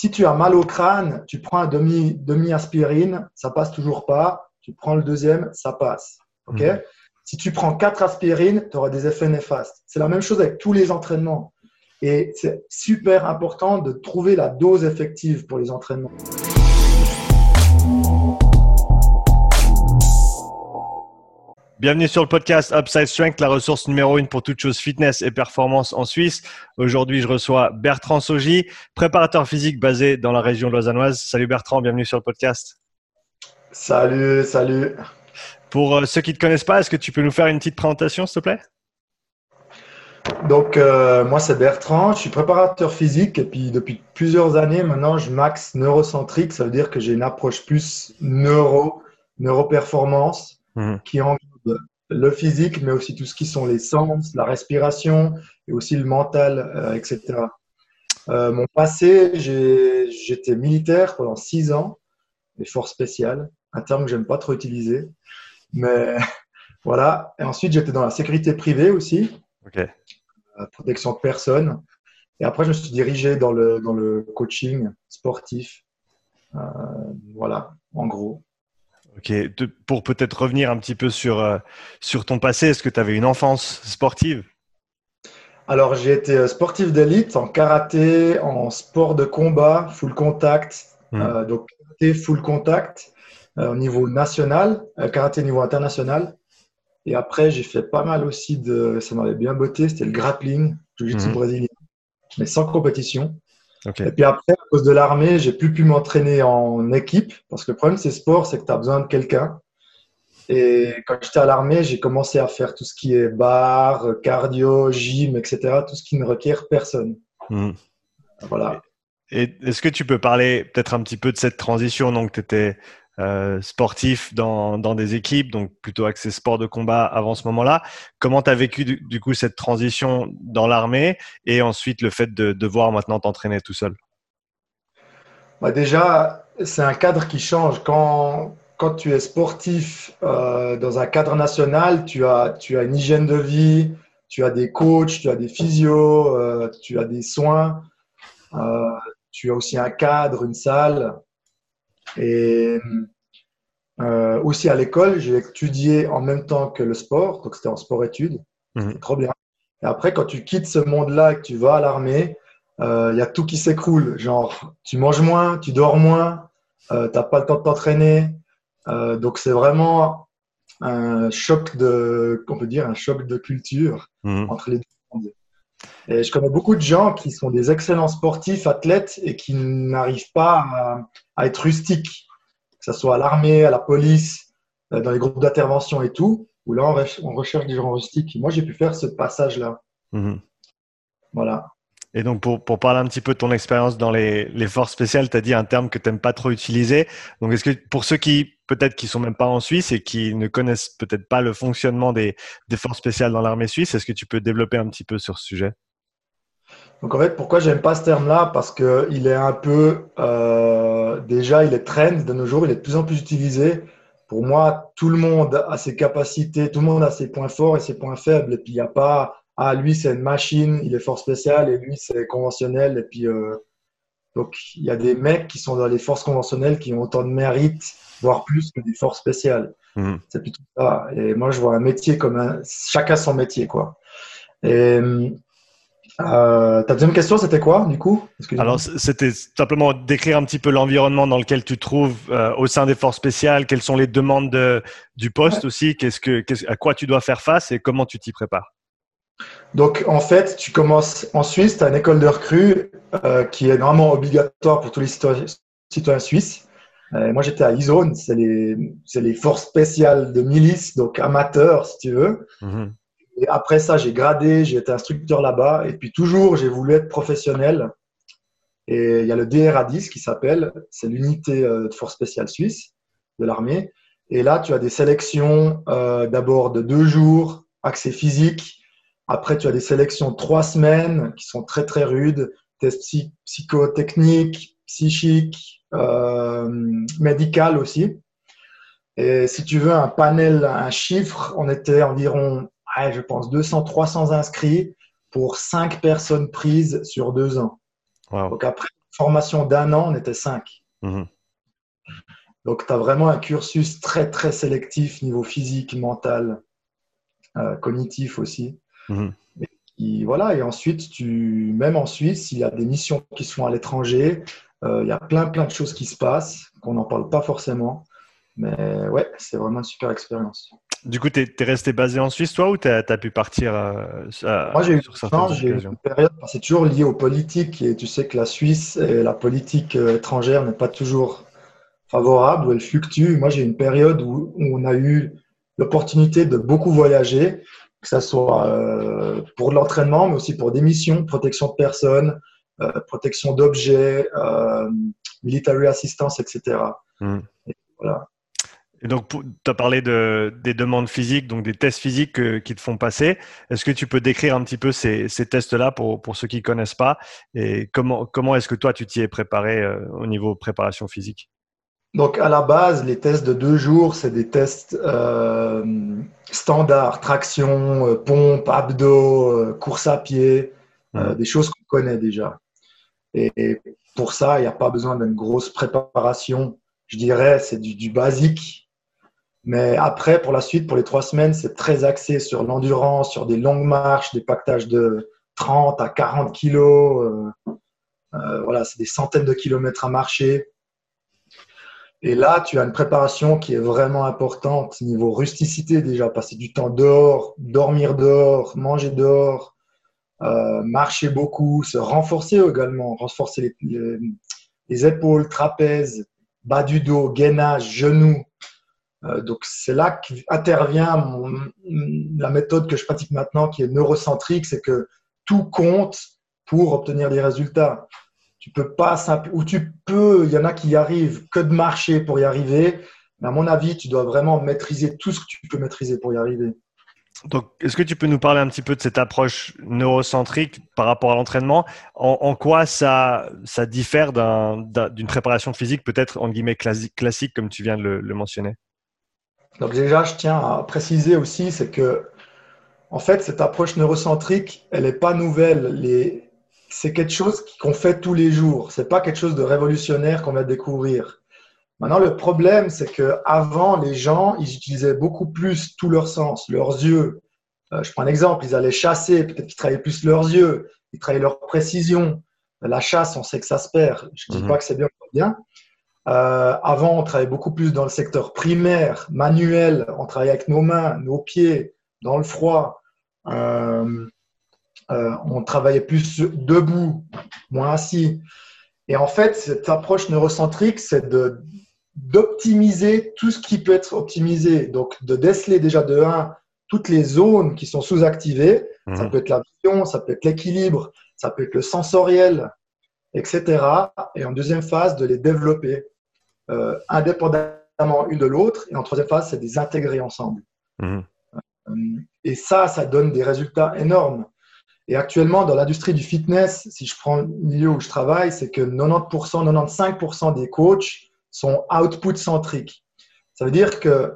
Si tu as mal au crâne, tu prends un demi, demi aspirine, ça passe toujours pas. Tu prends le deuxième, ça passe. Ok Mhm. Si tu prends quatre aspirines, tu auras des effets néfastes. C'est la même chose avec tous les entraînements. Et c'est super important de trouver la dose effective pour les entraînements. Bienvenue sur le podcast Upside Strength, la ressource numéro une pour toute chose fitness et performance en Suisse. Aujourd'hui, je reçois Bertrand Soji, préparateur physique basé dans la région lausannoise. Salut Bertrand, bienvenue sur le podcast. Salut, salut. Pour euh, ceux qui ne te connaissent pas, est-ce que tu peux nous faire une petite présentation, s'il te plaît? Donc, euh, moi, c'est Bertrand, je suis préparateur physique et puis depuis plusieurs années, maintenant, je max neurocentrique. Ça veut dire que j'ai une approche plus neuro, neuroperformance Mhm. qui englobe le physique, mais aussi tout ce qui sont les sens, la respiration et aussi le mental, euh, etc. Euh, mon passé, j'étais militaire pendant six ans, les forces spéciales, un terme que j'aime pas trop utiliser, mais voilà. Et ensuite, j'étais dans la sécurité privée aussi Ok. euh, protection de personnes. Et après, je me suis dirigé dans le, dans le coaching sportif. Euh, voilà, en gros. Ok. De- pour peut-être revenir un petit peu sur, euh, sur ton passé, est-ce que tu avais une enfance sportive? Alors, j'ai été euh, sportif d'élite en karaté, en sport de combat, full contact. Mhm. Euh, donc, karaté full contact euh, au niveau national, karaté au niveau international. Et après, j'ai fait pas mal aussi de. Ça m'avait bien botté, c'était le grappling, jiu-jitsu Mhm. brésilien, mais sans compétition. Et puis après, à cause de l'armée, j'ai plus pu m'entraîner en équipe parce que le problème de ces sports, c'est que tu as besoin de quelqu'un. Et quand j'étais à l'armée, j'ai commencé à faire tout ce qui est bar, cardio, gym, etc. Tout ce qui ne requiert personne. Mhm. Voilà. Et est-ce que tu peux parler peut-être un petit peu de cette transition? Donc, tu étais euh, sportif dans, dans des équipes, donc plutôt axé sport de combat avant ce moment-là. Comment tu as vécu du, coup cette transition dans l'armée et ensuite le fait de devoir maintenant t'entraîner tout seul? Bah déjà, c'est un cadre qui change. Quand, quand tu es sportif euh, dans un cadre national, tu as, tu as une hygiène de vie, tu as des coachs, tu as des physios, euh, tu as des soins, tu as aussi un cadre, une salle. Et euh, aussi à l'école, j'ai étudié en même temps que le sport, donc c'était en sport-études. C'est trop bien. Et après, quand tu quittes ce monde-là et que tu vas à l'armée, il y a tout qui s'écroule. Genre, tu manges moins, tu dors moins, euh, tu n'as pas le temps de t'entraîner. Euh, donc, c'est vraiment un choc de, on peut dire, un choc de culture Mhm. entre les deux mondes. Et je connais beaucoup de gens qui sont des excellents sportifs, athlètes, et qui n'arrivent pas à, à être rustiques, que ce soit à l'armée, à la police, euh, dans les groupes d'intervention et tout, où là, on recherche des gens rustiques. Moi, j'ai pu faire ce passage-là. Mhm. Voilà. Et donc, pour, pour parler un petit peu de ton expérience dans les, les forces spéciales, tu as dit un terme que tu n'aimes pas trop utiliser. Donc, est-ce que pour ceux qui, peut-être, qui sont même pas en Suisse et qui ne connaissent peut-être pas le fonctionnement des, des forces spéciales dans l'armée suisse, est-ce que tu peux développer un petit peu sur ce sujet? Donc en fait, pourquoi j'aime pas ce terme-là? Parce qu'il est un peu, euh, déjà, il est trend de nos jours, il est de plus en plus utilisé. Pour moi, tout le monde a ses capacités, tout le monde a ses points forts et ses points faibles. Et puis, il n'y a pas, ah, lui, c'est une machine, il est fort spécial, et lui, c'est conventionnel. Et puis, euh, donc, il y a des mecs qui sont dans les forces conventionnelles qui ont autant de mérite, voire plus que des forces spéciales. Mhm. C'est plutôt ça. Et moi, je vois un métier comme un, chacun son métier, quoi. Et euh, ta deuxième question, c'était quoi, du coup? Alors, c'était simplement décrire un petit peu l'environnement dans lequel tu te trouves euh, au sein des forces spéciales, quelles sont les demandes de- du poste aussi, qu'est-ce que, qu'est-ce- à quoi tu dois faire face et comment tu t'y prépares? Donc, en fait, tu commences en Suisse, tu as une école de recrue euh, qui est normalement obligatoire pour tous les citoyens, citoyens suisses. Euh, moi, j'étais à ISON, c'est les, forces spéciales de milice, donc amateurs, si tu veux. Mhm. Et après ça, j'ai gradé, j'ai été instructeur là-bas. Et puis toujours, j'ai voulu être professionnel. Et il y a le DRA10 qui s'appelle, c'est l'unité euh, de force spéciale suisse de l'armée. Et là, tu as des sélections euh, d'abord de deux jours, accès physique. Après, tu as des sélections de trois semaines qui sont très très rudes, tests psy- psychotechniques, psychiques, euh, médicales aussi. Et si tu veux un panel, un chiffre, on était environ ouais, je pense, 200, 300 inscrits pour 5 personnes prises sur deux ans. Wow. Donc après, formation d'un an, on était cinq. Mhm. Donc, tu as vraiment un cursus très, très sélectif, niveau physique, mental, euh, cognitif aussi. Mhm. Et, voilà, et ensuite, tu, même en Suisse, il y a des missions qui sont à l'étranger, euh, il y a plein, plein de choses qui se passent, qu'on n'en parle pas forcément. Mais ouais, c'est vraiment une super expérience. Du coup, tu es, resté basé en Suisse, toi, ou tu as, pu partir euh, Moi, j'ai eu, j'ai eu une période, c'est toujours lié aux politiques, et tu sais que la Suisse et la politique euh, étrangère n'est pas toujours favorable, où elle fluctue. Moi, j'ai eu une période où, on a eu l'opportunité de beaucoup voyager, que ce soit euh, pour l'entraînement, mais aussi pour des missions, protection de personnes, protection d'objets, military assistance, etc. Voilà. Et donc, tu as parlé de, des demandes physiques, donc des tests physiques qui te font passer. Est-ce que tu peux décrire un petit peu ces, ces tests-là pour, pour, ceux qui ne connaissent pas? Et comment, comment est-ce que toi, tu t'y es préparé euh, au niveau préparation physique? Donc, à la base, les tests de deux jours, c'est des tests euh, standards, traction, euh, pompe, abdos, course à pied, mmh. des choses qu'on connaît déjà. Et, et pour ça, il n'y a pas besoin d'une grosse préparation. Je dirais, c'est du, du basique mais après, pour la suite, pour les trois semaines, c'est très axé sur l'endurance, sur des longues marches, des pactages de 30 à 40 kilos. Euh, euh, voilà, c'est des centaines de kilomètres à marcher. Et là, tu as une préparation qui est vraiment importante niveau rusticité déjà, passer du temps dehors, dormir dehors, manger dehors, euh, marcher beaucoup, se renforcer également, renforcer les, les épaules, trapèzes, bas du dos, gainage, genoux. Euh, donc c'est là qu'intervient la méthode que je pratique maintenant, qui est neurocentrique, c'est que tout compte pour obtenir des résultats. Tu peux pas ou tu peux, il y en a qui y arrivent que de marcher pour y arriver, mais à mon avis, tu dois vraiment maîtriser tout ce que tu peux maîtriser pour y arriver. Donc, est-ce que tu peux nous parler un petit peu de cette approche neurocentrique par rapport à l'entraînement? En, quoi ça, ça diffère d'une préparation physique peut-être en guillemets classique, comme tu viens de le mentionner? Donc déjà, je tiens à préciser aussi, c'est que en fait, cette approche neurocentrique, elle n'est pas nouvelle. C'est quelque chose qu'on fait tous les jours. C'est pas quelque chose de révolutionnaire qu'on va découvrir. Maintenant, le problème, c'est que avant, les gens, ils utilisaient beaucoup plus tous leurs sens, leurs yeux. Euh, je prends un exemple, ils allaient chasser, peut-être qu'ils travaillaient plus leurs yeux, ils travaillaient leur précision. La chasse, on sait que ça se perd. Je ne dis mhm. pas que c'est bien ou pas bien, euh, avant, on travaillait beaucoup plus dans le secteur primaire, manuel. On travaillait avec nos mains, nos pieds, dans le froid. Euh, euh, on travaillait plus debout, moins assis. Et en fait, cette approche neurocentrique, c'est de d'optimiser tout ce qui peut être optimisé. Donc, de déceler déjà de 1 toutes les zones qui sont sous-activées. Ça mhm. peut être la vision, ça peut être l'équilibre, ça peut être le sensoriel, etc. Et en deuxième phase, de les développer. Euh, indépendamment une de l'autre. Et en troisième phase, c'est des intégrés ensemble. Mhm. Euh, et ça, ça donne des résultats énormes. Et actuellement, dans l'industrie du fitness, si je prends le milieu où je travaille, c'est que 90%, 95% des coachs sont output centriques. Ça veut dire que,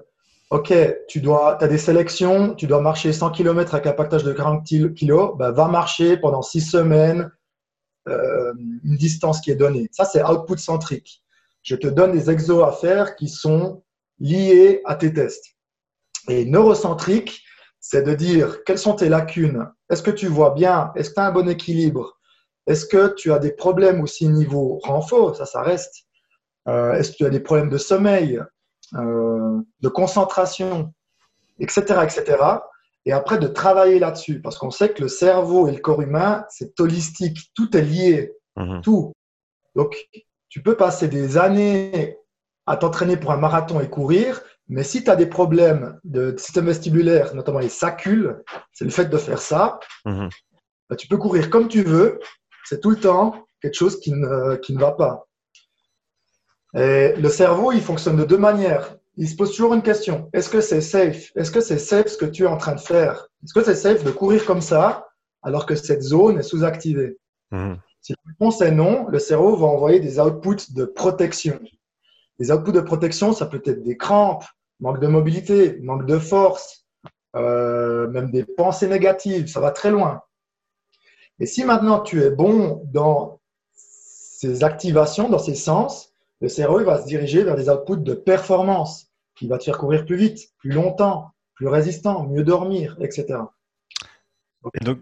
OK, tu dois, as des sélections, tu dois marcher 100 km avec un pactage de 40 kg, ben, va marcher pendant 6 semaines euh, une distance qui est donnée. Ça, c'est output centrique je te donne des exos à faire qui sont liés à tes tests. Et neurocentrique, c'est de dire quelles sont tes lacunes. Est-ce que tu vois bien? Est-ce que tu as un bon équilibre? Est-ce que tu as des problèmes aussi niveau renfort? Ça, ça reste. Euh, est-ce que tu as des problèmes de sommeil, euh, de concentration, etc., etc. Et après, de travailler là-dessus. Parce qu'on sait que le cerveau et le corps humain, c'est holistique. Tout est lié. Mhm. Tout. Donc, tu peux passer des années à t'entraîner pour un marathon et courir, mais si tu as des problèmes de système vestibulaire, notamment les sacules, c'est le fait de faire ça, mhm. bah, tu peux courir comme tu veux, c'est tout le temps quelque chose qui ne, qui ne va pas. Et le cerveau, il fonctionne de deux manières. Il se pose toujours une question. Est-ce que c'est safe? Est-ce que c'est safe ce que tu es en train de faire? Est-ce que c'est safe de courir comme ça alors que cette zone est sous-activée? Mhm. Si la réponse est non, le cerveau va envoyer des outputs de protection. Les outputs de protection, ça peut être des crampes, manque de mobilité, manque de force, euh, même des pensées négatives, ça va très loin. Et si maintenant tu es bon dans ces activations dans ces sens, le cerveau va se diriger vers des outputs de performance qui va te faire courir plus vite, plus longtemps, plus résistant, mieux dormir, etc. donc,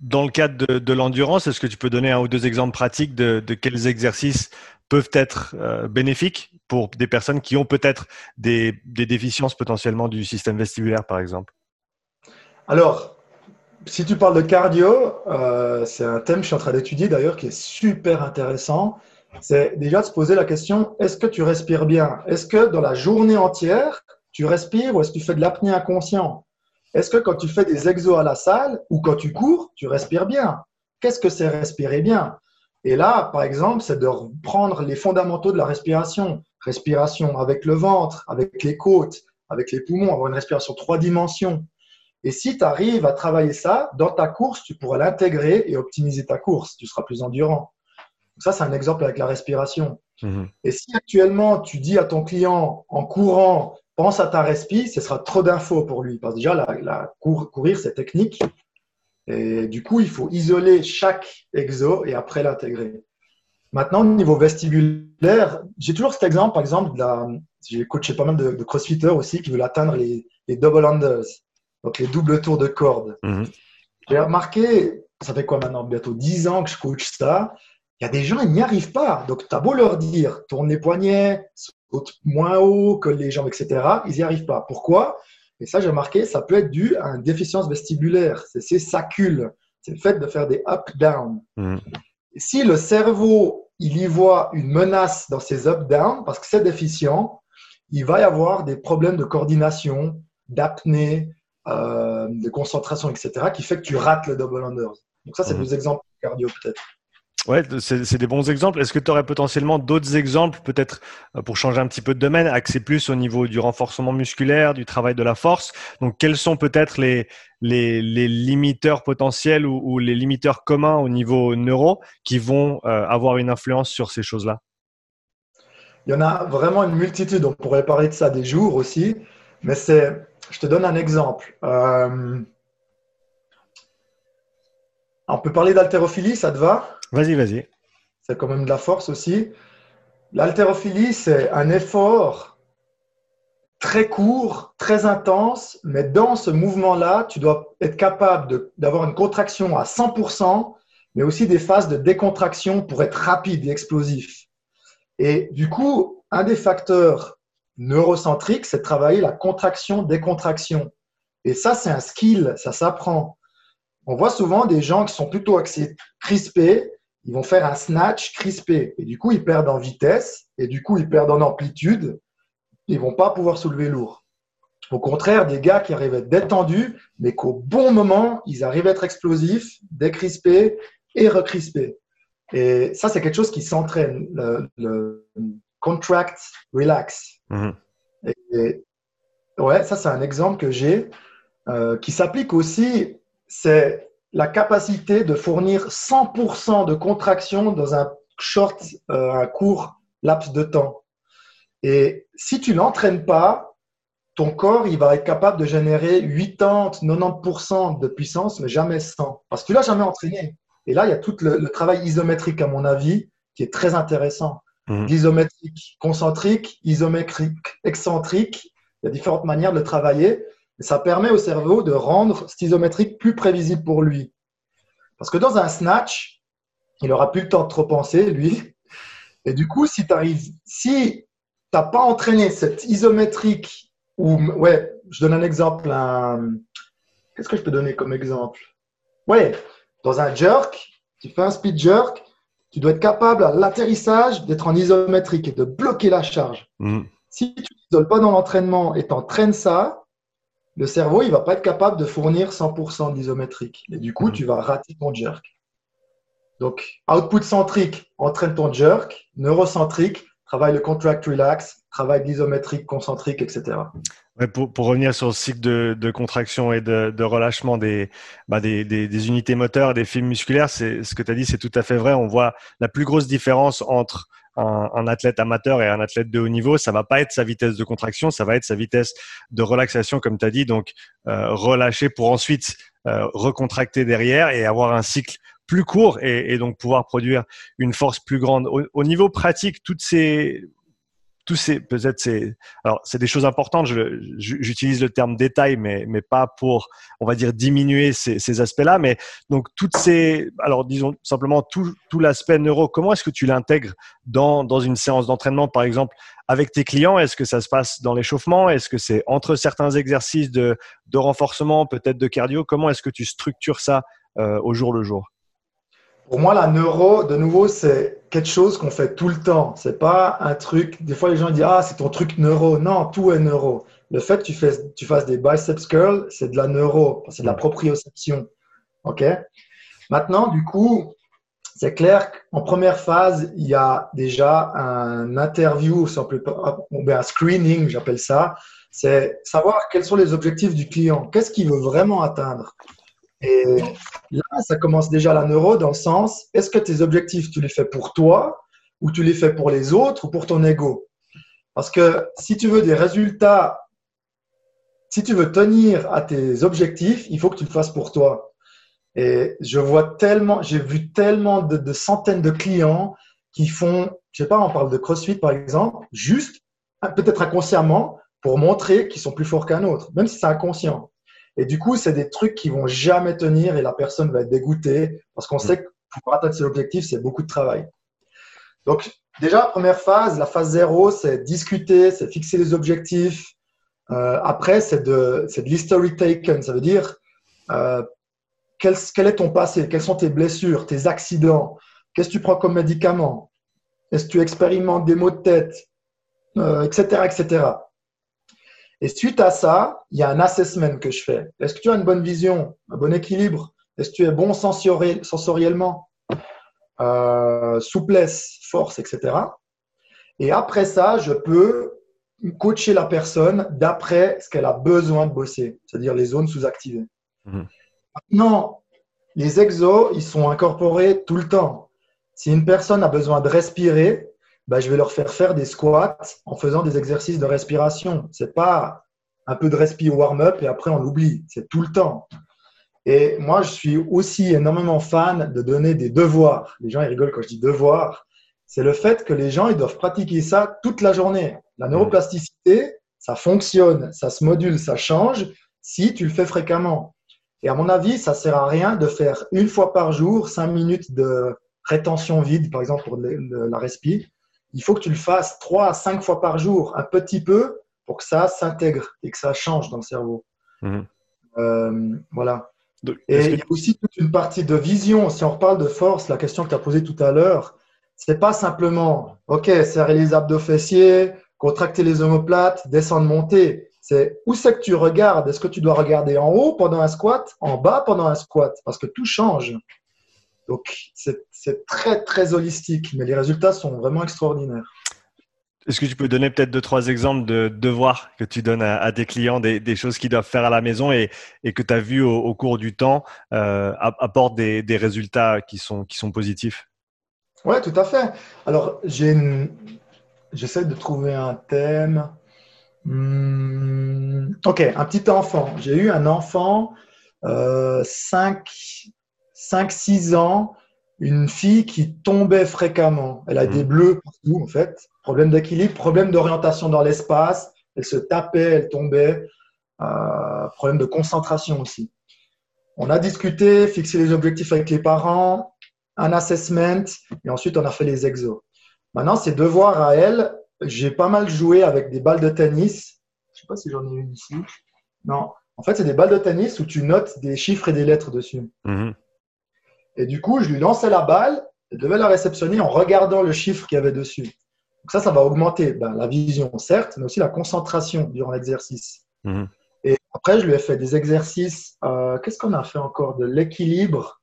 dans, le cadre de, l'endurance, est-ce que tu peux donner un ou deux exemples pratiques de, quels exercices peuvent être euh, bénéfiques pour des personnes qui ont peut-être des, déficiences potentiellement du système vestibulaire, par exemple. Alors, si tu parles de cardio, euh, c'est un thème que je suis en train d'étudier d'ailleurs qui est super intéressant. C'est déjà de se poser la question est-ce que tu respires bien? Est-ce que dans la journée entière, tu respires ou est-ce que tu fais de l'apnée inconscient Est-ce que quand tu fais des exos à la salle ou quand tu cours, tu respires bien? Qu'est-ce que c'est respirer bien? Et là, par exemple, c'est de prendre les fondamentaux de la respiration. Respiration avec le ventre, avec les côtes, avec les poumons, avoir une respiration trois dimensions. Et si tu arrives à travailler ça, dans ta course, tu pourras l'intégrer et optimiser ta course. Tu seras plus endurant. ça, c'est un exemple avec la respiration. Mhm. Et si actuellement, tu dis à ton client en courant, pense à ta respi, ce sera trop d'infos pour lui. Parce que déjà, la, courir, c'est technique. Et du coup, il faut isoler chaque exo et après l'intégrer. Maintenant, au niveau vestibulaire, j'ai toujours cet exemple, par exemple, j'ai coaché pas mal de, de crossfitters aussi qui veulent atteindre les, les double unders donc les doubles tours de corde. Mhm. J'ai remarqué, ça fait quoi maintenant Bientôt 10 ans que je coach ça. Il y a des gens, ils n'y arrivent pas. Donc, tu as beau leur dire, tourne les poignets, saute moins haut que les jambes, etc. Ils n'y arrivent pas. Pourquoi? Et ça, j'ai remarqué, ça peut être dû à une déficience vestibulaire. C'est ces sacules. C'est le fait de faire des up-down. Mhm. Si le cerveau, il y voit une menace dans ces up-down, parce que c'est déficient, il va y avoir des problèmes de coordination, d'apnée, euh, de concentration, etc., qui fait que tu rates le double unders. Donc ça, c'est mhm. deux exemples cardio peut-être. Ouais, c'est des bons exemples. Est-ce que tu aurais potentiellement d'autres exemples, peut-être euh, pour changer un petit peu de domaine, axés plus au niveau du renforcement musculaire, du travail de la force? Donc, quels sont peut-être les, limiteurs potentiels ou, les limiteurs communs au niveau neuro qui vont euh, avoir une influence sur ces choses-là? Il y en a vraiment une multitude. On pourrait parler de ça des jours aussi, mais c'est je te donne un exemple. Euh, on peut parler d'haltérophilie, ça te va? Vas-y, vas-y. C'est quand même de la force aussi. L'haltérophilie, c'est un effort très court, très intense, mais dans ce mouvement-là, tu dois être capable d'avoir une contraction à 100%, mais aussi des phases de décontraction pour être rapide et explosif. Et du coup, un des facteurs neurocentrique, c'est de travailler la contraction-décontraction. Et ça, c'est un skill, ça s'apprend. On voit souvent des gens qui sont plutôt crispés, ils vont faire un snatch crispé. Et du coup, ils perdent en vitesse, et du coup, ils perdent en amplitude, ils vont pas pouvoir soulever lourd. Au contraire, des gars qui arrivent à être détendus, mais qu'au bon moment, ils arrivent à être explosifs, décrispés et recrispés. Et ça, c'est quelque chose qui s'entraîne. le, contract, relax. Mhm. ouais, ça c'est un exemple que j'ai euh, qui s'applique aussi. C'est la capacité de fournir 100% de contraction dans un short, euh, un court laps de temps. Et si tu l'entraînes pas, ton corps, il va être capable de générer 80, 90% de puissance, mais jamais 100. Parce que tu l'as jamais entraîné. Et là, il y a tout le, travail isométrique, à mon avis, qui est très intéressant. Mmh. Isométrique concentrique, isométrique excentrique. Il y a différentes manières de le travailler. Et ça permet au cerveau de rendre cet isométrique plus prévisible pour lui. Parce que dans un snatch, il n'aura plus le temps de trop penser, lui. Et du coup, si tu si n'as pas entraîné cette isométrique, ou, ouais, je donne un exemple. Qu'est-ce que je peux donner comme exemple? Ouais, dans un jerk, tu fais un speed jerk, tu dois être capable à l'atterrissage d'être en isométrique et de bloquer la charge. Mm. Si tu t'isoles pas dans l'entraînement et t'entraînes ça, le cerveau, il va pas être capable de fournir 100% d'isométrique. Et du coup, mm. tu vas rater ton jerk. Donc, output centrique, entraîne ton jerk. Neurocentrique, travaille le contract relax, travaille l'isométrique concentrique, etc. pour, revenir sur le cycle de, contraction et de, relâchement bah, des, des, unités moteurs, des fibres musculaires, c'est ce que tu as dit, c'est tout à fait vrai. On voit la plus grosse différence entre un, athlète amateur et un athlète de haut niveau, ça va pas être sa vitesse de contraction, ça va être sa vitesse de relaxation, comme tu as dit. Donc, euh, relâcher pour ensuite euh, recontracter derrière et avoir un cycle plus court et, et, donc pouvoir produire une force plus grande. Au, au niveau pratique, toutes ces tous ces peut-être c'est alors c'est des choses importantes. J'utilise le terme détail, mais mais pas pour on va dire diminuer ces, aspects-là. Mais donc toutes ces alors disons simplement tout tout l'aspect neuro. Comment est-ce que tu l'intègres dans dans une séance d'entraînement, par exemple, avec tes clients? Est-ce que ça se passe dans l'échauffement? Est-ce que c'est entre certains exercices de de renforcement, peut-être de cardio? Comment est-ce que tu structures ça euh, au jour le jour? Pour moi, la neuro, de nouveau, c'est quelque chose qu'on fait tout le temps. C'est pas un truc. Des fois, les gens disent Ah, c'est ton truc neuro. Non, tout est neuro. Le fait que tu, fais, tu fasses des biceps curls, c'est de la neuro. C'est de la proprioception. OK? Maintenant, du coup, c'est clair qu'en première phase, il y a déjà un interview, un screening, j'appelle ça. C'est savoir quels sont les objectifs du client. Qu'est-ce qu'il veut vraiment atteindre? Et là, ça commence déjà la neuro dans le sens, est-ce que tes objectifs, tu les fais pour toi ou tu les fais pour les autres ou pour ton ego? Parce que si tu veux des résultats, si tu veux tenir à tes objectifs, il faut que tu le fasses pour toi. Et je vois tellement, j'ai vu tellement de, centaines de clients qui font, je sais pas, on parle de CrossFit par exemple, juste, peut-être inconsciemment, pour montrer qu'ils sont plus forts qu'un autre, même si c'est inconscient. Et du coup, c'est des trucs qui vont jamais tenir et la personne va être dégoûtée parce qu'on sait que pour atteindre ses objectifs, c'est beaucoup de travail. Donc, déjà, première phase, la phase zéro, c'est discuter, c'est fixer les objectifs. Euh, après, c'est de, c'est de l'history taken. Ça veut dire euh, quel, est ton passé, quelles sont tes blessures, tes accidents, qu'est-ce que tu prends comme médicament, est-ce que tu expérimentes des maux de tête, euh, etc., etc. Et suite à ça, il y a un assessment que je fais. Est-ce que tu as une bonne vision, un bon équilibre? Est-ce que tu es bon sensoriellement? Euh, Souplesse, force, etc. Et après ça, je peux coacher la personne d'après ce qu'elle a besoin de bosser, c'est-à-dire les zones sous-activées. Mmh. Maintenant, les exos, ils sont incorporés tout le temps. Si une personne a besoin de respirer, bah, je vais leur faire faire des squats en faisant des exercices de respiration. C'est pas un peu de respi warm-up et après on l'oublie. C'est tout le temps. Et moi, je suis aussi énormément fan de donner des devoirs. Les gens ils rigolent quand je dis devoirs. C'est le fait que les gens ils doivent pratiquer ça toute la journée. La neuroplasticité, ça fonctionne, ça se module, ça change si tu le fais fréquemment. Et à mon avis, ça sert à rien de faire une fois par jour cinq minutes de rétention vide, par exemple pour la respi il faut que tu le fasses trois à cinq fois par jour, un petit peu, pour que ça s'intègre et que ça change dans le cerveau. Mhm. Euh, voilà. et il y a aussi toute une partie de vision. Si on reparle de force, la question que tu as posée tout à l'heure, c'est pas simplement, OK, serrer les abdos fessiers, contracter les omoplates, descendre, monter. C'est où c'est que tu regardes? Est-ce que tu dois regarder en haut pendant un squat, en bas pendant un squat? Parce que tout change. Donc, c'est très, très holistique, mais les résultats sont vraiment extraordinaires. Est-ce que tu peux donner peut-être deux, trois exemples de devoirs que tu donnes à, tes clients, des, choses qu'ils doivent faire à la maison et, que tu as vu au, cours du temps euh, apportent des, résultats qui sont, qui sont positifs? Oui, tout à fait. Alors, j'essaie de trouver un thème. Hmm, ok, un petit enfant. J'ai eu un enfant, euh, 5, 5-6 ans, une fille qui tombait fréquemment. Elle a des mmh. bleus partout, en fait. Problème d'équilibre, problème d'orientation dans l'espace. Elle se tapait, elle tombait. Euh, problème de concentration aussi. On a discuté, fixé les objectifs avec les parents, un assessment, et ensuite on a fait les exos. Maintenant, c'est devoir à elle. J'ai pas mal joué avec des balles de tennis. Je sais pas si j'en ai une ici. Non. En fait, c'est des balles de tennis où tu notes des chiffres et des lettres dessus. Mmh. Et du coup, je lui lançais la balle, elle devait la réceptionner en regardant le chiffre qu'il y avait dessus. Donc ça, ça va augmenter ben, la vision, certes, mais aussi la concentration durant l'exercice. Mhm. Et après, je lui ai fait des exercices. Euh, qu'est-ce qu'on a fait encore? De l'équilibre.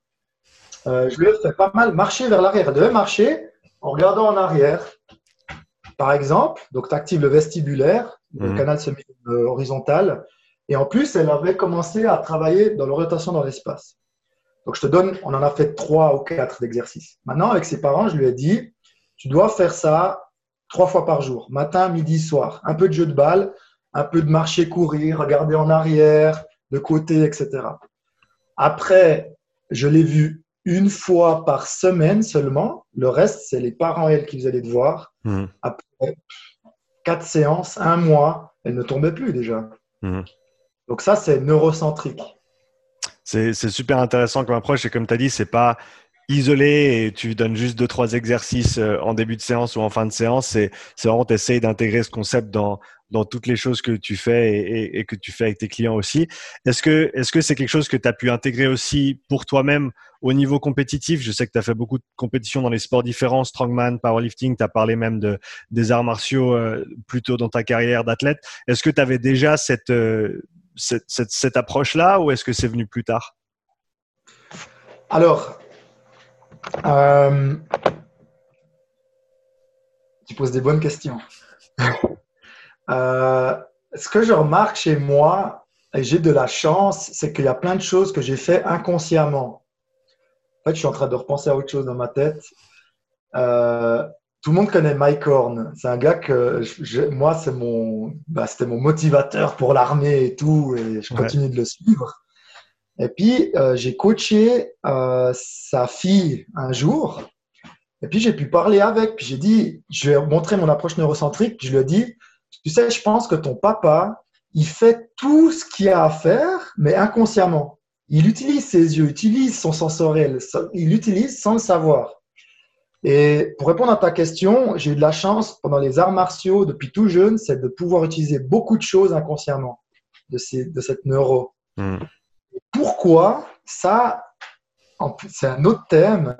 Euh, je lui ai fait pas mal marcher vers l'arrière. Elle devait marcher en regardant en arrière. Par exemple, donc tu actives le vestibulaire, le mhm. canal semi-horizontal. Et en plus, elle avait commencé à travailler dans l'orientation dans l'espace. Donc, je te donne, on en a fait trois ou quatre d'exercices. Maintenant, avec ses parents, je lui ai dit, tu dois faire ça trois fois par jour, matin, midi, soir. Un peu de jeu de balle, un peu de marcher, courir, regarder en arrière, de côté, etc. Après, je l'ai vu une fois par semaine seulement. Le reste, c'est les parents, elles, qui faisaient les devoirs. Mhm. Après quatre séances, un mois, elles ne tombaient plus déjà. Mhm. Donc ça, c'est neurocentrique. C'est super intéressant comme approche et comme tu as dit, c'est pas isolé et tu donnes juste deux trois exercices euh, en début de séance ou en fin de séance. C'est vraiment tu d'intégrer ce concept dans dans toutes les choses que tu fais et, et, que tu fais avec tes clients aussi. Est-ce que est-ce que c'est quelque chose que tu as pu intégrer aussi pour toi-même au niveau compétitif? Je sais que tu as fait beaucoup de compétitions dans les sports différents, strongman, powerlifting, tu as parlé même de des arts martiaux euh, plutôt dans ta carrière d'athlète. Est-ce que tu avais déjà cette, euh, cette, cette, cette approche-là ou est-ce que c'est venu plus tard? Alors, euh, tu poses des bonnes questions. Euh, ce que je remarque chez moi, et j'ai de la chance, c'est qu'il y a plein de choses que j'ai fait inconsciemment. En fait, je suis en train de repenser à autre chose dans ma tête. Euh, tout le monde connaît Mike Horn. C'est un gars que moi, c'est mon, bah, c'était mon motivateur pour l'armée et tout, et je continue de le suivre. Et puis, euh, j'ai coaché euh, sa fille un jour. Et puis, j'ai pu parler avec. Puis, j'ai dit, je vais montrer mon approche neurocentrique. Puis, je lui ai dit, tu sais, je pense que ton papa, il fait tout ce qu'il a à faire, mais inconsciemment. Il utilise ses yeux, utilise son sensoriel, il l'utilise sans le savoir. Et pour répondre à ta question, j'ai eu de la chance pendant les arts martiaux, depuis tout jeune, c'est de pouvoir utiliser beaucoup de choses inconsciemment de, ces, de cette neuro. Hmm. Pourquoi? Ça, c'est un autre thème.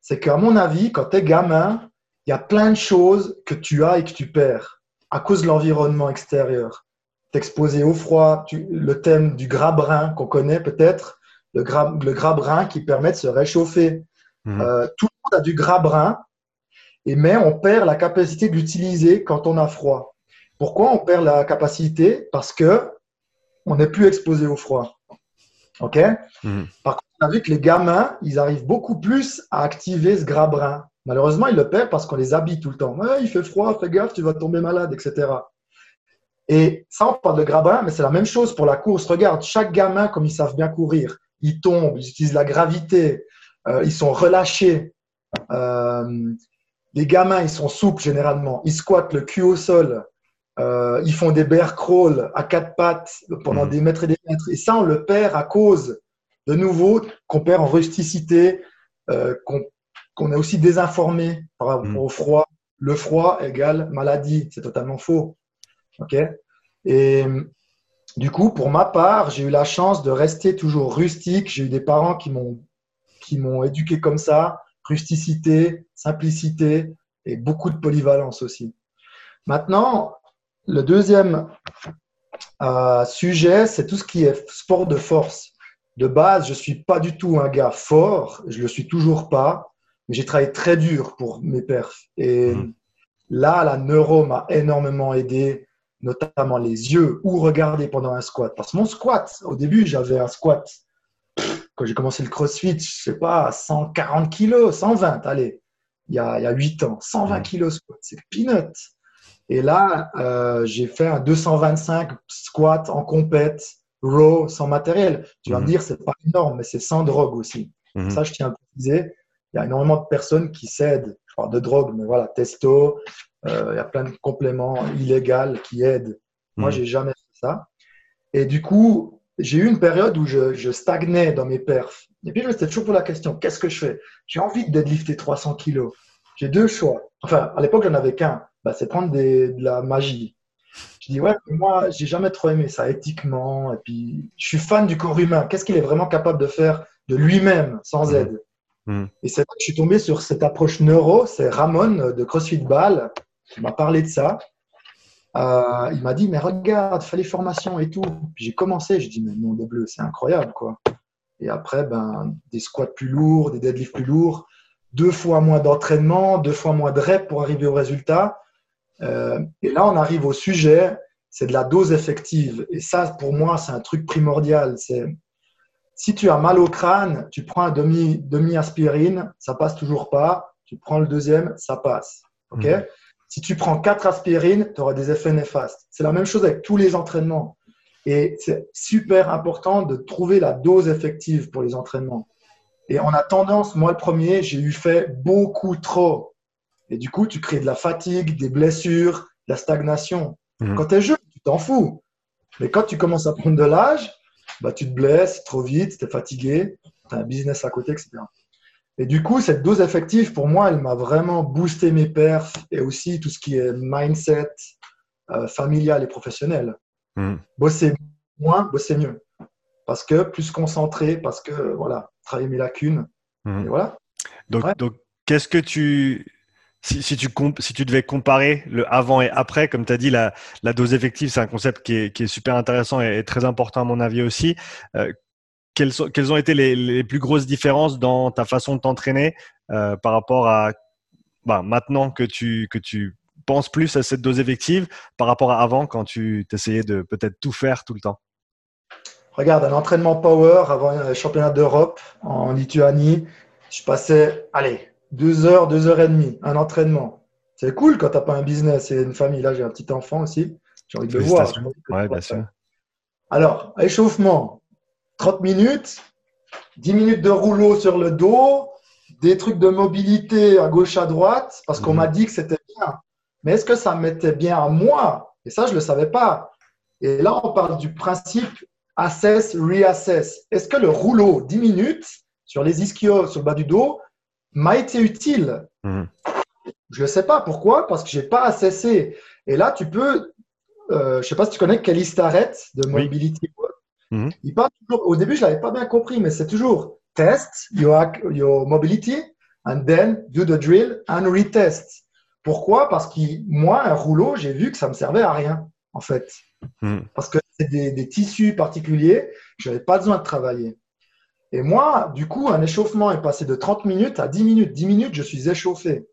C'est qu'à mon avis, quand tu es gamin, il y a plein de choses que tu as et que tu perds à cause de l'environnement extérieur. T'exposer au froid, le thème du gras brun qu'on connaît peut-être, le gras, le gras brun qui permet de se réchauffer. Mmh. Euh, tout monde a du gras brun, et mais on perd la capacité de l'utiliser quand on a froid. Pourquoi on perd la capacité? Parce que on n'est plus exposé au froid. OK? Mmh. Par contre, on a vu que les gamins, ils arrivent beaucoup plus à activer ce gras brun. Malheureusement, ils le perdent parce qu'on les habille tout le temps. Il fait froid, fais gaffe, tu vas tomber malade, etc. Et ça, on parle de gras brun, mais c'est la même chose pour la course. Regarde, chaque gamin, comme ils savent bien courir, ils tombent, ils utilisent la gravité, euh, ils sont relâchés. Euh, les gamins, ils sont souples généralement. Ils squattent le cul au sol. Euh, ils font des bear crawl à quatre pattes pendant mmh. des mètres et des mètres. Et ça, on le perd à cause, de nouveau, qu'on perd en rusticité, qu'on est aussi désinformé par rapport mmh. au froid. Le froid égale maladie. C'est totalement faux. OK? Et du coup, pour ma part, j'ai eu la chance de rester toujours rustique. J'ai eu des parents qui m'ont qui m'ont éduqué comme ça, rusticité, simplicité et beaucoup de polyvalence aussi. Maintenant, le deuxième euh, sujet, c'est tout ce qui est sport de force. De base, je ne suis pas du tout un gars fort, je ne le suis toujours pas, mais j'ai travaillé très dur pour mes perfs. Et mmh. là, la neuro m'a énormément aidé, notamment les yeux ou regarder pendant un squat. Parce que mon squat, au début, j'avais un squat quand j'ai commencé le crossfit, je sais pas, 140 kilos, 120, allez, il y a, il y a 8 ans, 120 kilos squat, c'est peanut. Et là, euh, j'ai fait un 225 squat en compète, raw, sans matériel. Tu vas me mhm. dire, c'est pas énorme, mais c'est sans drogue aussi. Mhm. Ça, je tiens à préciser. Il y a énormément de personnes qui cèdent, je parle de drogue, mais voilà, testo, euh, il y a plein de compléments illégaux qui aident. Moi, mhm. j'ai jamais fait ça. Et du coup, j'ai eu une période où je, stagnais dans mes perfs. Et puis, je me suis toujours pour la question qu'est-ce que je fais? J'ai envie de deadlifter 300 kilos. J'ai deux choix. Enfin, à l'époque, j'en avais qu'un. Bah, c'est prendre de la magie. Je dis, ouais, moi, j'ai jamais trop aimé ça éthiquement. Et puis, je suis fan du corps humain. Qu'est-ce qu'il est vraiment capable de faire de lui-même sans mmh. aide? Mmh. Et c'est là que je suis tombé sur cette approche neuro. C'est Ramon de CrossFit Ball qui m'a parlé de ça. Euh, il m'a dit, mais regarde, fais les formations et tout. j'ai commencé, j'ai dit, mais mon de bleu, c'est incroyable, quoi. Et après, ben, des squats plus lourds, des deadlifts plus lourds, deux fois moins d'entraînement, deux fois moins de reps pour arriver au résultat. Euh, et là, on arrive au sujet, c'est de la dose effective. Et ça, pour moi, c'est un truc primordial. C'est si tu as mal au crâne, tu prends un demi, demi aspirine, ça passe toujours pas. Tu prends le deuxième, ça passe. OK? Mmh. Si tu prends quatre aspirines, tu auras des effets néfastes. C'est la même chose avec tous les entraînements. Et c'est super important de trouver la dose effective pour les entraînements. Et on a tendance, moi le premier, j'ai eu fait beaucoup trop. Et du coup, tu crées de la fatigue, des blessures, de la stagnation. Mhm. Quand tu es jeune, tu t'en fous. Mais quand tu commences à prendre de l'âge, bah, tu te blesses trop vite, tu es fatigué, tu as un business à côté, etc. Et du coup, cette dose effective, pour moi, elle m'a vraiment boosté mes perfs et aussi tout ce qui est mindset euh, familial et professionnel. Mhm. Bosser moins, bosser mieux. Parce que plus concentré, parce que, voilà, travailler mes lacunes. Et voilà. Donc, Ouais. donc qu'est-ce que tu. Si, si tu si tu devais comparer le avant et après, comme tu as dit, la, la dose effective, c'est un concept qui est, qui est super intéressant et, et très important à mon avis aussi. Euh, quelles, sont- quelles ont été les, les plus grosses différences dans ta façon de t'entraîner euh, par rapport à bah, maintenant que tu, que tu penses plus à cette dose effective par rapport à avant quand tu essayais de peut-être tout faire tout le temps? Regarde, un entraînement power avant un championnat d'Europe en Lituanie, je passais, allez, deux heures, deux heures et demie, un entraînement. C'est cool quand tu n'as pas un business et une famille. Là, j'ai un petit enfant aussi. J'ai envie de le voir. Félicitations. Ouais, bien sûr. Alors, échauffement, 30 minutes, 10 minutes de rouleau sur le dos, des trucs de mobilité à gauche, à droite, parce qu'on Mhm. m'a dit que c'était bien. Mais est-ce que ça m'était bien à moi? Et ça, je ne le savais pas. Et là, on parle du principe assess, reassess. Est-ce que le rouleau, 10 minutes, sur les ischios, sur le bas du dos, m'a été utile? Mhm. Je ne sais pas. Pourquoi Parce que je n'ai pas assessé. Et là, tu peux, euh, je ne sais pas si tu connais Kelly Starrett de Oui. Mhm. Il parle toujours, au début, je ne l'avais pas bien compris, mais c'est toujours test your, mobility and then do the drill and retest. Pourquoi? Parce que moi, un rouleau, j'ai vu que ça ne me servait à rien, en fait. Mhm. Parce que c'est des, des tissus particuliers, je n'avais pas besoin de travailler. Et moi, du coup, un échauffement est passé de 30 minutes à 10 minutes. 10 minutes, je suis échauffé.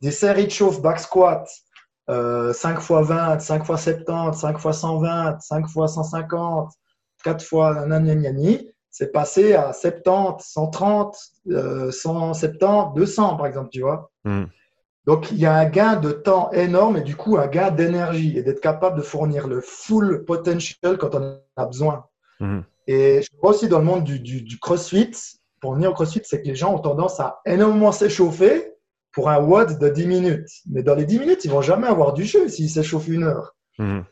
Des séries de chauffe back squat, euh, 5 x 20, 5 x 70, 5 x 120, 5 x 150, 4 fois nanani, c'est passé à 70, 130, euh, 170, 200 par exemple, tu vois. Mhm. Donc il y a un gain de temps énorme et du coup un gain d'énergie et d'être capable de fournir le full potential quand on a besoin. Mhm. Et je vois aussi dans le monde du, du- du crossfit, pour venir au crossfit, c'est que les gens ont tendance à énormément s'échauffer pour un WOD de 10 minutes. Mais dans les 10 minutes, ils vont jamais avoir du jeu s'ils s'échauffent une heure. Mhm.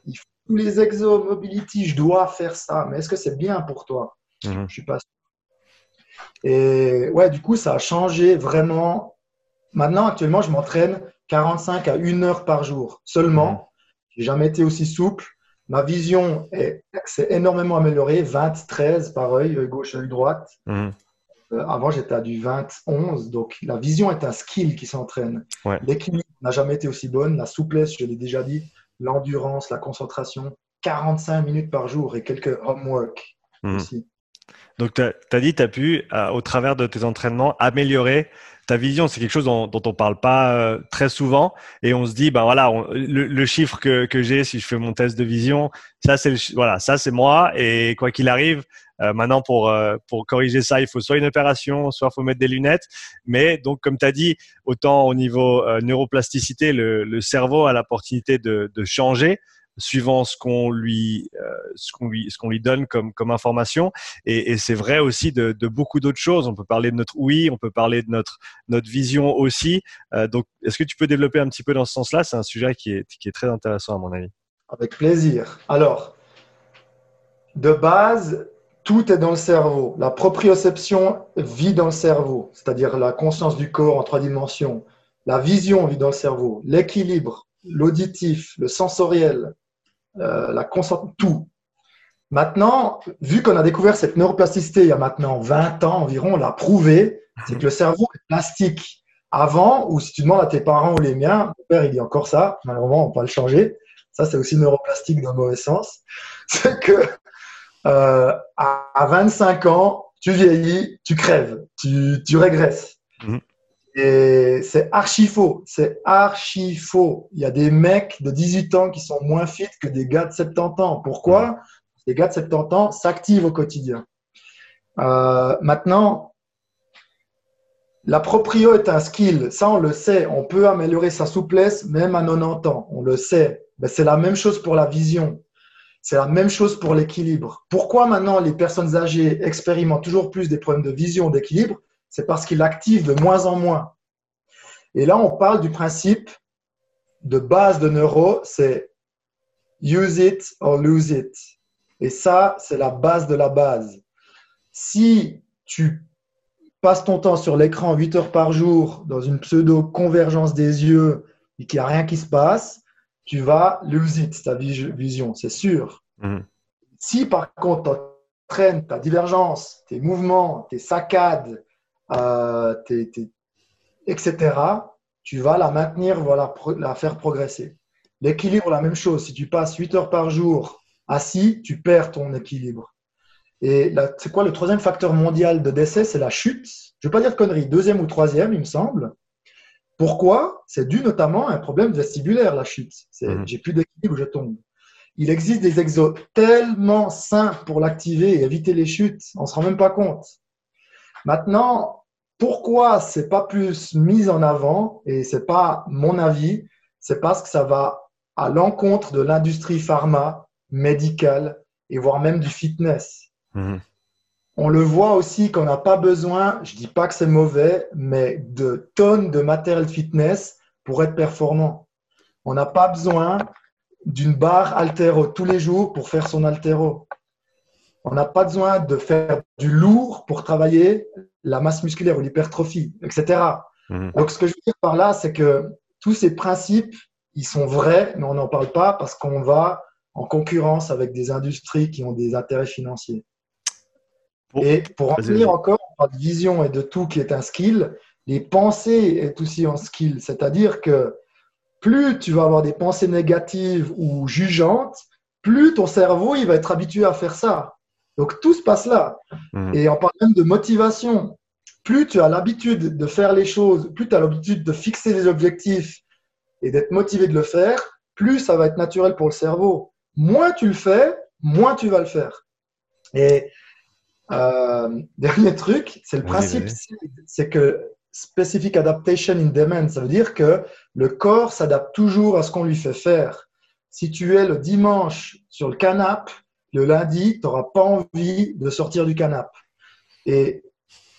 Tous les exos, mobility, je dois faire ça. Mais est-ce que c'est bien pour toi? Mhm. Je suis pas sûr. Et ouais, du coup, ça a changé vraiment. Maintenant, actuellement, je m'entraîne 45 à 1 heure par jour seulement. J'ai jamais été aussi souple. Ma vision est- s'est énormément améliorée. 20, 13 par œil, gauche, œil droite. Mhm. Euh, avant, j'étais à du 20, 11. Donc, la vision est un skill qui s'entraîne. Ouais. L'équilibre n'a jamais été aussi bonne. La souplesse, je l'ai déjà dit. L'endurance, la concentration. 45 minutes par jour et quelques homework Mhm. aussi. Donc, tu as, dit, tu as pu, euh, au travers de tes entraînements, améliorer ta vision. C'est quelque chose dont, dont on parle pas euh, très souvent. Et on se dit, ben voilà, on- le, le chiffre que, que j'ai si je fais mon test de vision, ça, c'est voilà, ça, c'est moi. Et quoi qu'il arrive, maintenant, pour, euh, pour corriger ça, il faut soit une opération, soit il faut mettre des lunettes. Mais donc, comme tu as dit, autant au niveau euh, neuroplasticité, le, cerveau a l'opportunité de, changer suivant ce qu'on lui, euh, ce lui, ce lui donne comme, information. Et, c'est vrai aussi de, beaucoup d'autres choses. On peut parler de notre oui, on peut parler de notre, notre vision aussi. Euh, donc, est-ce que tu peux développer un petit peu dans ce sens-là? C'est un sujet qui est, qui est très intéressant à mon avis. Avec plaisir. Alors, de base, tout est dans le cerveau. La proprioception vit dans le cerveau, c'est-à-dire la conscience du corps en trois dimensions. La vision vit dans le cerveau. L'équilibre, l'auditif, le sensoriel, euh, la concentration, tout. Maintenant, vu qu'on a découvert cette neuroplasticité il y a maintenant 20 ans environ, on l'a prouvé, c'est que le cerveau est plastique. Avant, ou si tu demandes à tes parents ou les miens, mon père il dit encore ça, malheureusement on ne peut pas le changer, ça c'est aussi neuroplastique dans le mauvais sens, c'est que euh, à, à 25 ans, tu vieillis, tu crèves, tu, tu régresses. Mhm. Et c'est archi faux, c'est archi faux. Il y a des mecs de 18 ans qui sont moins fit que des gars de 70 ans. Pourquoi Les gars de 70 ans s'activent au quotidien. Euh, maintenant, la proprio est un skill, ça on le sait. On peut améliorer sa souplesse même à 90 ans, on le sait. Ben, c'est la même chose pour la vision. C'est la même chose pour l'équilibre. Pourquoi maintenant les personnes âgées expérimentent toujours plus des problèmes de vision, d'équilibre? C'est parce qu'il active de moins en moins. Et là, on parle du principe de base de neuro, c'est use it or lose it. Et ça, c'est la base de la base. Si tu passes ton temps sur l'écran 8 heures par jour dans une pseudo-convergence des yeux et qu'il n'y a rien qui se passe, tu vas lose it, ta vision, c'est sûr. Mhm. Si par contre, tu entraînes ta divergence, tes mouvements, tes saccades, euh, etc., tu vas la maintenir, voilà, la faire progresser. L'équilibre, la même chose. Si tu passes 8 heures par jour assis, tu perds ton équilibre. Et c'est quoi le troisième facteur mondial de décès? C'est la chute. Je ne veux pas dire de conneries, deuxième ou troisième, il me semble. Pourquoi? C'est dû notamment à un problème vestibulaire, la chute. Mhm. J'ai plus d'équilibre, je tombe. Il existe des exos tellement simples pour l'activer et éviter les chutes, on ne se rend même pas compte. Maintenant, pourquoi c'est pas plus mis en avant et c'est pas mon avis, c'est parce que ça va à l'encontre de l'industrie pharma, médicale et voire même du fitness. Mhm. On le voit aussi qu'on n'a pas besoin, je dis pas que c'est mauvais, mais de tonnes de matériel fitness pour être performant. On n'a pas besoin d'une barre altéro tous les jours pour faire son altéro. On n'a pas besoin de faire du lourd pour travailler la masse musculaire ou l'hypertrophie, etc. Mhm. Donc, ce que je veux dire par là, c'est que tous ces principes, ils sont vrais, mais on n'en parle pas parce qu'on va en concurrence avec des industries qui ont des intérêts financiers. Et pour en venir encore, on parle de vision et de tout qui est un skill, les pensées est aussi un skill. C'est-à-dire que plus tu vas avoir des pensées négatives ou jugeantes, plus ton cerveau il va être habitué à faire ça. Donc tout se passe là. Mhm. Et en parlant même de motivation, plus tu as l'habitude de faire les choses, plus tu as l'habitude de fixer des objectifs et d'être motivé de le faire, plus ça va être naturel pour le cerveau. Moins tu le fais, moins tu vas le faire. Et euh, dernier truc, c'est le principe, c'est que specific adaptation in demand, ça veut dire que le corps s'adapte toujours à ce qu'on lui fait faire. Si tu es le dimanche sur le canapé, le lundi, tu n'auras pas envie de sortir du canapé. Et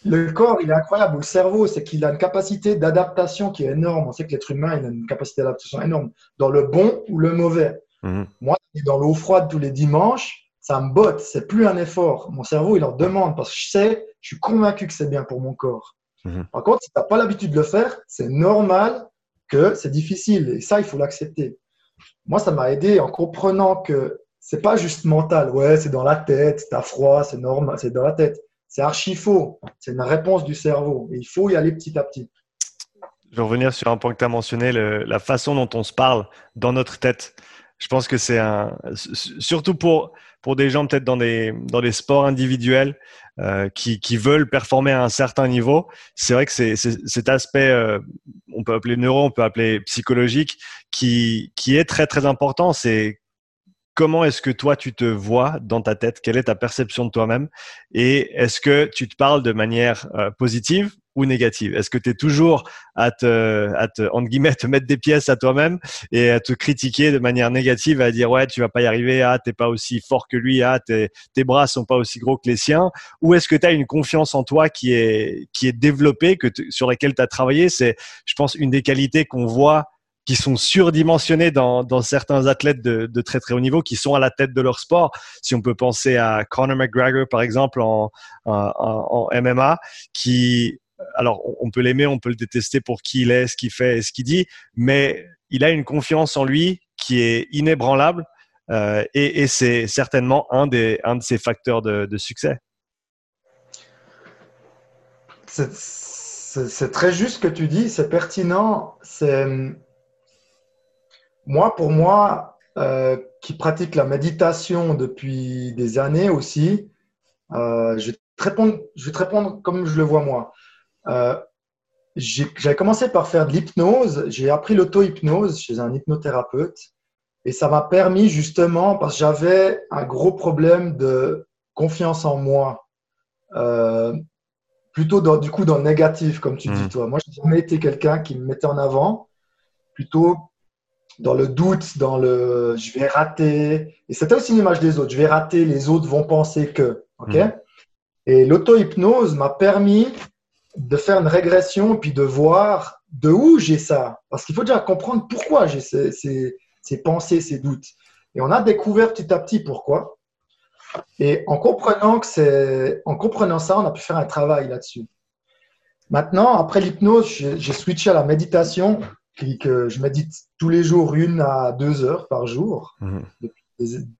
le corps, il est incroyable. Le cerveau, c'est qu'il a une capacité d'adaptation qui est énorme. On sait que l'être humain, il a une capacité d'adaptation énorme, dans le bon ou le mauvais. Mhm. Moi, dans l'eau froide tous les dimanches, ça me botte, c'est plus un effort. Mon cerveau, il en demande parce que je sais, je suis convaincu que c'est bien pour mon corps. Mhm. Par contre, si tu n'as pas l'habitude de le faire, c'est normal que c'est difficile. Et ça, il faut l'accepter. Moi, ça m'a aidé en comprenant que c'est pas juste mental. Ouais, c'est dans la tête, tu as froid, c'est normal, c'est dans la tête. C'est archi faux. C'est une réponse du cerveau. Et il faut y aller petit à petit. Je vais revenir sur un point que tu as mentionné, la façon dont on se parle dans notre tête. Je pense que c'est un, surtout pour, pour des gens peut-être dans des, dans des sports individuels euh, qui, qui veulent performer à un certain niveau. C'est vrai que c'est cet aspect, euh, on peut appeler neuro, on peut appeler psychologique, qui, qui est très très important. C'est comment est-ce que toi tu te vois dans ta tête? Quelle est ta perception de toi-même? Et est-ce que tu te parles de manière euh, positive ou négative Est-ce que tu es toujours à te, à te, entre guillemets, te mettre des pièces à toi-même et à te critiquer de manière négative, à dire ouais, tu vas pas y arriver, ah, t'es pas aussi fort que lui, ah, tes, tes bras sont pas aussi gros que les siens? Ou est-ce que tu as une confiance en toi qui est, qui est développée, que sur laquelle tu as travaillé? C'est, je pense, une des qualités qu'on voit qui sont surdimensionnés dans, dans certains athlètes de, de, très très haut niveau qui sont à la tête de leur sport. Si on peut penser à Conor McGregor par exemple en, en, en MMA, qui alors on peut l'aimer, on peut le détester pour qui il est, ce qu'il fait et ce qu'il dit, mais il a une confiance en lui qui est inébranlable euh, et, c'est certainement un, des, un de ses facteurs de, succès. C'est très juste ce que tu dis, c'est pertinent. Moi, pour moi, euh, qui pratique la méditation depuis des années aussi, euh, je, vais répondre, je vais te répondre comme je le vois moi. Euh, J'avais commencé par faire de l'hypnose. J'ai appris l'auto-hypnose chez un hypnothérapeute. Et ça m'a permis justement, parce que j'avais un gros problème de confiance en moi. Euh, plutôt dans, du coup dans le négatif, comme tu dis mmh. toi. Moi, je n'ai jamais été quelqu'un qui me mettait en avant. Plutôt dans le doute, dans le je vais rater. Et c'était aussi l'image des autres. Je vais rater, les autres vont penser que. OK? Mmh. Et l'auto-hypnose m'a permis de faire une régression puis de voir de où j'ai ça. Parce qu'il faut déjà comprendre pourquoi j'ai ces, ces, pensées, ces doutes. Et on a découvert petit à petit pourquoi. Et en comprenant, que c'est, en comprenant ça, on a pu faire un travail là-dessus. Maintenant, après l'hypnose, j'ai switché à la méditation, que je médite tous les jours une à deux heures par jour mhm. depuis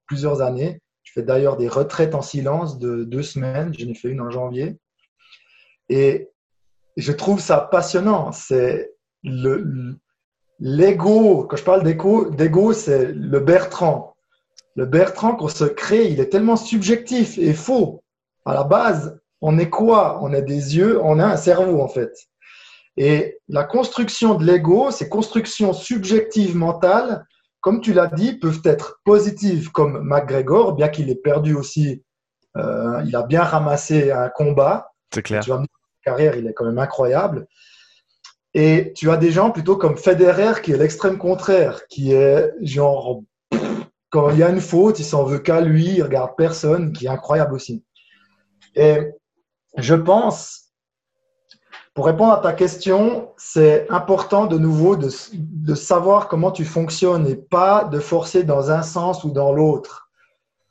plusieurs années. Je fais d'ailleurs des retraites en silence de deux semaines. J'en ai fait une en janvier. Et je trouve ça passionnant. C'est le, l'ego. Quand je parle d'ego, c'est le Bertrand. Le Bertrand qu'on se crée, il est tellement subjectif et faux. À la base, on est quoi? On a des yeux, on a un cerveau en fait. Et la construction de l'ego, ces constructions subjectives mentales, comme tu l'as dit, peuvent être positives comme McGregor, bien qu'il ait perdu aussi, euh, il a bien ramassé un combat. C'est clair. Tu carrière, il est quand même incroyable. Et tu as des gens plutôt comme Federer qui est l'extrême contraire, qui est genre, quand il y a une faute, il s'en veut qu'à lui, il regarde personne, qui est incroyable aussi. Et je pense, pour répondre à ta question, c'est important de nouveau de, de, savoir comment tu fonctionnes et pas de forcer dans un sens ou dans l'autre.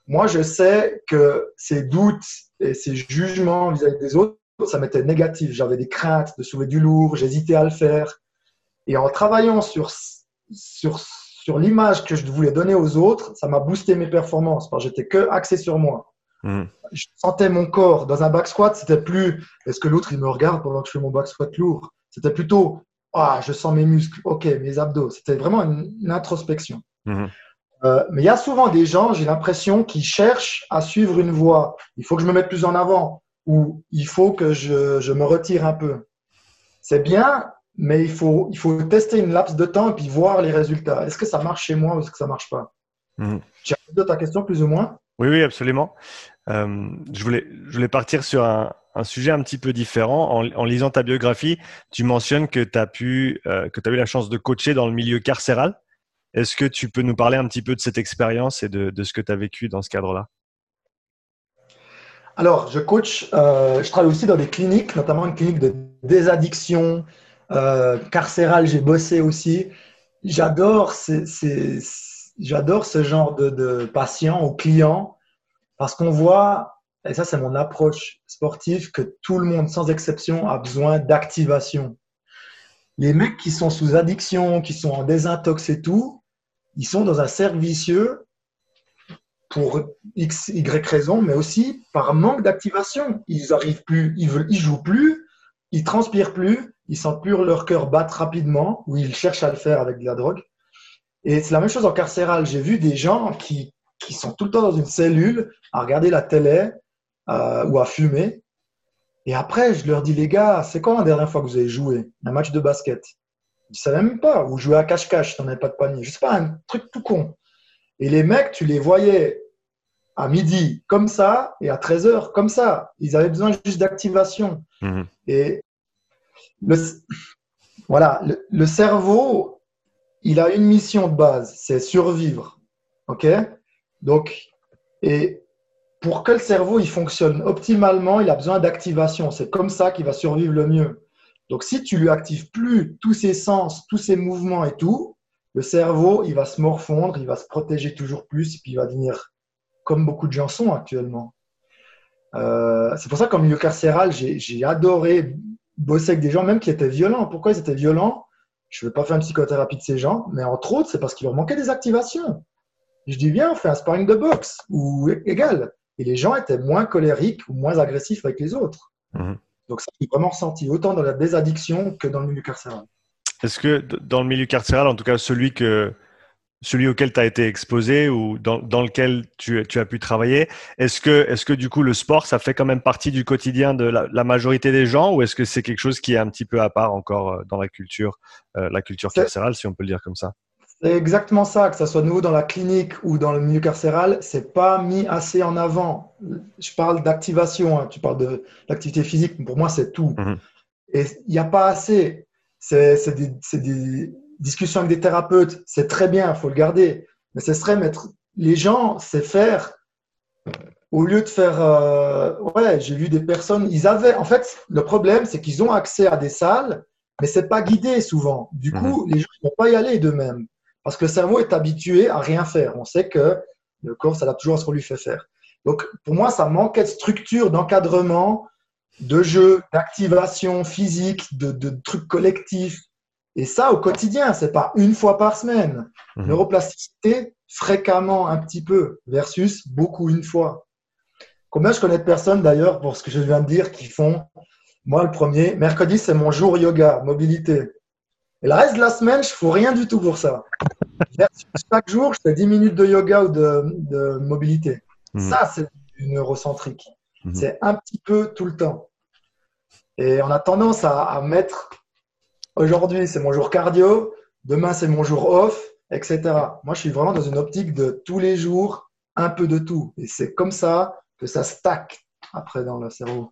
Moi, je sais que ces doutes et ces jugements vis-à-vis des autres, ça m'était négatif. J'avais des craintes de soulever du lourd, j'hésitais à le faire. Et en travaillant sur, sur, sur l'image que je voulais donner aux autres, ça m'a boosté mes performances parce que j'étais que axé sur moi. Hmm. Je sentais mon corps. Dans un back squat, c'était plus est-ce que l'autre il me regarde pendant que je fais mon back squat lourd? C'était plutôt ah, je sens mes muscles, ok, mes abdos. C'était vraiment une, introspection. Hmm. Euh, mais il y a souvent des gens, j'ai l'impression, qui cherchent à suivre une voie. Il faut que je me mette plus en avant ou il faut que je, je me retire un peu. C'est bien, mais il faut, il faut tester une laps de temps et puis voir les résultats. Est-ce que ça marche chez moi ou est-ce que ça marche pas? Mmh. Tu as ta question plus ou moins? Oui, oui, absolument. Euh, je, voulais, je voulais partir sur un, un sujet un petit peu différent. En, en, lisant ta biographie, tu mentionnes que tu as, pu, euh, que as eu la chance de coacher dans le milieu carcéral. Est-ce que tu peux nous parler un petit peu de cette expérience et de, de ce que tu as vécu dans ce cadre-là? Alors, je coach, euh, je travaille aussi dans des cliniques, notamment une clinique de désaddiction euh, carcérale, j'ai bossé aussi. J'adore j'adore ce genre de, de patients ou clients parce qu'on voit, et ça c'est mon approche sportive, que tout le monde, sans exception, a besoin d'activation. Les mecs qui sont sous addiction, qui sont en désintox et tout, ils sont dans un cercle vicieux pour X, Y raison, mais aussi par manque d'activation. Ils arrivent plus, ils jouent plus, ils transpirent plus, ils sentent plus leur cœur battre rapidement, ou ils cherchent à le faire avec de la drogue. Et c'est la même chose en carcéral. J'ai vu des gens qui, qui sont tout le temps dans une cellule à regarder la télé euh, ou à fumer. Et après, je leur dis, les gars, c'est quand la dernière fois que vous avez joué un match de basket? Ils ne savaient même pas. Ou jouer à cache-cache, tu n'en avais pas de panier. Je sais pas, un truc tout con. Et les mecs, tu les voyais à midi comme ça et à 13h comme ça. Ils avaient besoin juste d'activation. Mhm. Et le, voilà, le, cerveau, il a une mission de base, c'est survivre. OK? Donc, et pour que le cerveau il fonctionne optimalement, il a besoin d'activation. C'est comme ça qu'il va survivre le mieux. Donc, si tu lui actives plus tous ses sens, tous ses mouvements et tout, le cerveau, il va se morfondre, il va se protéger toujours plus, puis il va devenir comme beaucoup de gens sont actuellement. Euh, c'est pour ça qu'en milieu carcéral, j'ai adoré bosser avec des gens, même qui étaient violents. Pourquoi ils étaient violents? Je ne veux pas faire une psychothérapie de ces gens, mais entre autres, c'est parce qu'il leur manquait des activations. Je dis, bien, on fait un sparring de boxe ou égal. Et les gens étaient moins colériques ou moins agressifs avec les autres. Mhm. Donc, ça, j'ai vraiment ressenti, autant dans la désaddiction que dans le milieu carcéral. Est-ce que dans le milieu carcéral, en tout cas celui, que, celui auquel tu as été exposé ou dans, dans lequel tu, tu, as pu travailler, est-ce que, est que du coup le sport, ça fait quand même partie du quotidien de la, majorité des gens ou est-ce que c'est quelque chose qui est un petit peu à part encore euh, dans la culture, euh, la culture carcérale, si on peut le dire comme ça? C'est exactement ça, que ce soit nouveau dans la clinique ou dans le milieu carcéral, c'est pas mis assez en avant. Je parle d'activation, hein. tu parles de l'activité physique, pour moi c'est tout. Mhm. Et il n'y a pas assez c'est des, discussions avec des thérapeutes, c'est très bien, il faut le garder. Mais ce serait mettre les gens, c'est faire au lieu de faire. Euh, ouais, j'ai vu des personnes. Ils avaient. En fait, le problème, c'est qu'ils ont accès à des salles, mais c'est pas guidé souvent. Du coup, mhm. les gens ne vont pas y aller d'eux-mêmes. Parce que le cerveau est habitué à rien faire. On sait que le corps s'adapte toujours à ce qu'on lui fait faire. Donc, pour moi, ça manquait de structure, d'encadrement, de jeu, d'activation physique, de, trucs collectifs. Et ça, au quotidien, c'est pas une fois par semaine. Mhm. Neuroplasticité, fréquemment un petit peu, versus beaucoup une fois. Combien je connais de personnes d'ailleurs, pour ce que je viens de dire, qui font, moi le premier, mercredi c'est mon jour yoga, mobilité. Et le reste de la semaine, je ne fais rien du tout pour ça. Chaque jour, je fais 10 minutes de yoga ou de, mobilité. Mhm. Ça, c'est du neurocentrique. Mhm. C'est un petit peu tout le temps. Et on a tendance à, mettre aujourd'hui, c'est mon jour cardio, demain, c'est mon jour off, etc. Moi, je suis vraiment dans une optique de tous les jours, un peu de tout. Et c'est comme ça que ça stack après dans le cerveau.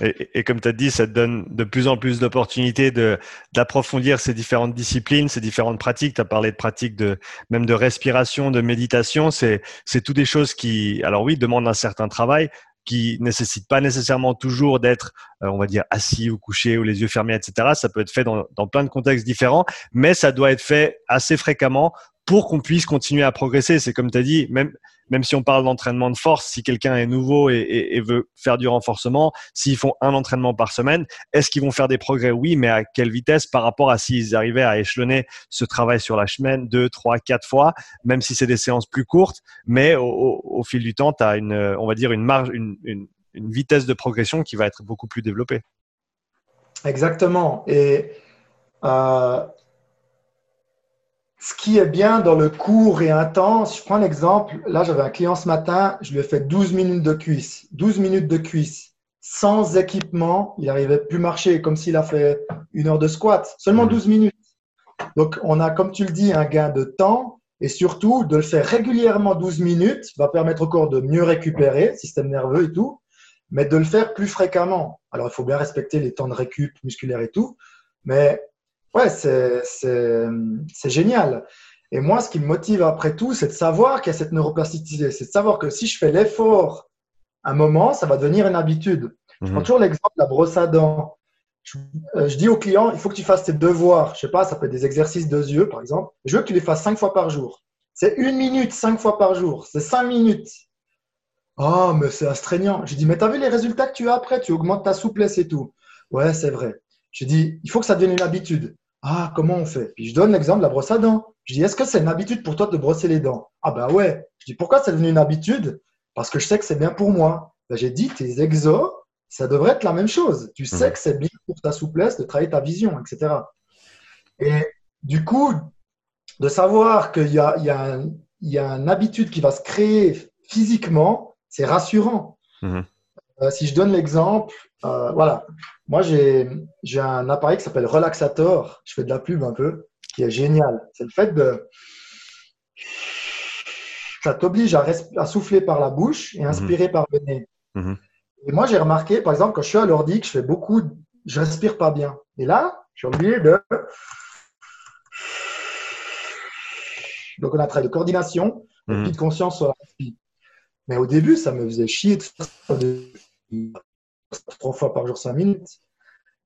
Et, comme tu as dit, ça te donne de plus en plus d'opportunités d'approfondir ces différentes disciplines, ces différentes pratiques. Tu as parlé de pratiques de même de respiration, de méditation. C'est tout des choses qui, alors oui, demandent un certain travail, qui nécessitent pas nécessairement toujours d'être, euh, on va dire, assis ou couché ou les yeux fermés, etc. Ça peut être fait dans, dans plein de contextes différents, mais ça doit être fait assez fréquemment pour qu'on puisse continuer à progresser. C'est comme tu as dit, même même si on parle d'entraînement de force, si quelqu'un est nouveau et, veut faire du renforcement, s'ils font un entraînement par semaine, est-ce qu'ils vont faire des progrès? Oui, mais à quelle vitesse par rapport à s'ils arrivaient à échelonner ce travail sur la semaine deux, trois, quatre fois, même si c'est des séances plus courtes, mais au, fil du temps, tu as une, on va dire une marge, une, vitesse de progression qui va être beaucoup plus développée. Exactement. Et euh, ce qui est bien dans le court et intense, je prends l'exemple, là j'avais un client ce matin, je lui ai fait 12 minutes de cuisse, 12 minutes de cuisse, sans équipement, il n'arrivait plus à marcher, comme s'il a fait une heure de squat, seulement 12 mmh. minutes. Donc on a, comme tu le dis, un gain de temps et surtout de le faire régulièrement 12 minutes va permettre au corps de mieux récupérer, système nerveux et tout, mais de le faire plus fréquemment. Alors il faut bien respecter les temps de récup musculaire et tout, mais Ouais, c'est génial. Et moi, ce qui me motive après tout, c'est de savoir qu'il y a cette neuroplasticité. C'est de savoir que si je fais l'effort un moment, ça va devenir une habitude. Je prends mhm. toujours l'exemple de la brosse à dents. Euh, je, dis au client, il faut que tu fasses tes devoirs. Je sais pas, ça peut être des exercices de yeux, par exemple. Je veux que tu les fasses cinq fois par jour. C'est une minute, cinq fois par jour. C'est cinq minutes. Oh, mais c'est astreignant. Je dis, mais tu as vu les résultats que tu as après? Tu augmentes ta souplesse et tout. Ouais, c'est vrai. Je dis, il faut que ça devienne une habitude. Ah, comment on fait? Puis je donne l'exemple de la brosse à dents. Je dis, est-ce que c'est une habitude pour toi de brosser les dents? Ah ben ouais. Je dis, pourquoi c'est devenu une habitude? Parce que je sais que c'est bien pour moi. Ben, j'ai dit, tes exos, ça devrait être la même chose. Tu sais mhm. que c'est bien pour ta souplesse de travailler ta vision, etc. Et du coup, de savoir qu'il y a, il y, a il y a une habitude qui va se créer physiquement, c'est rassurant. Mhm. Euh, si je donne l'exemple, euh, voilà, moi j'ai un appareil qui s'appelle Relaxator, je fais de la pub un peu, qui est génial. C'est le fait de. Ça t'oblige à, à, souffler par la bouche et inspirer mhm. par le nez. Mhm. Et moi j'ai remarqué, par exemple, quand je suis à l'ordi, que je fais beaucoup, je respire pas bien. Et là, j'ai oublié de. Donc on a un trait de coordination, de conscience sur la Mais au début, ça me faisait chier de trois fois par jour, cinq minutes.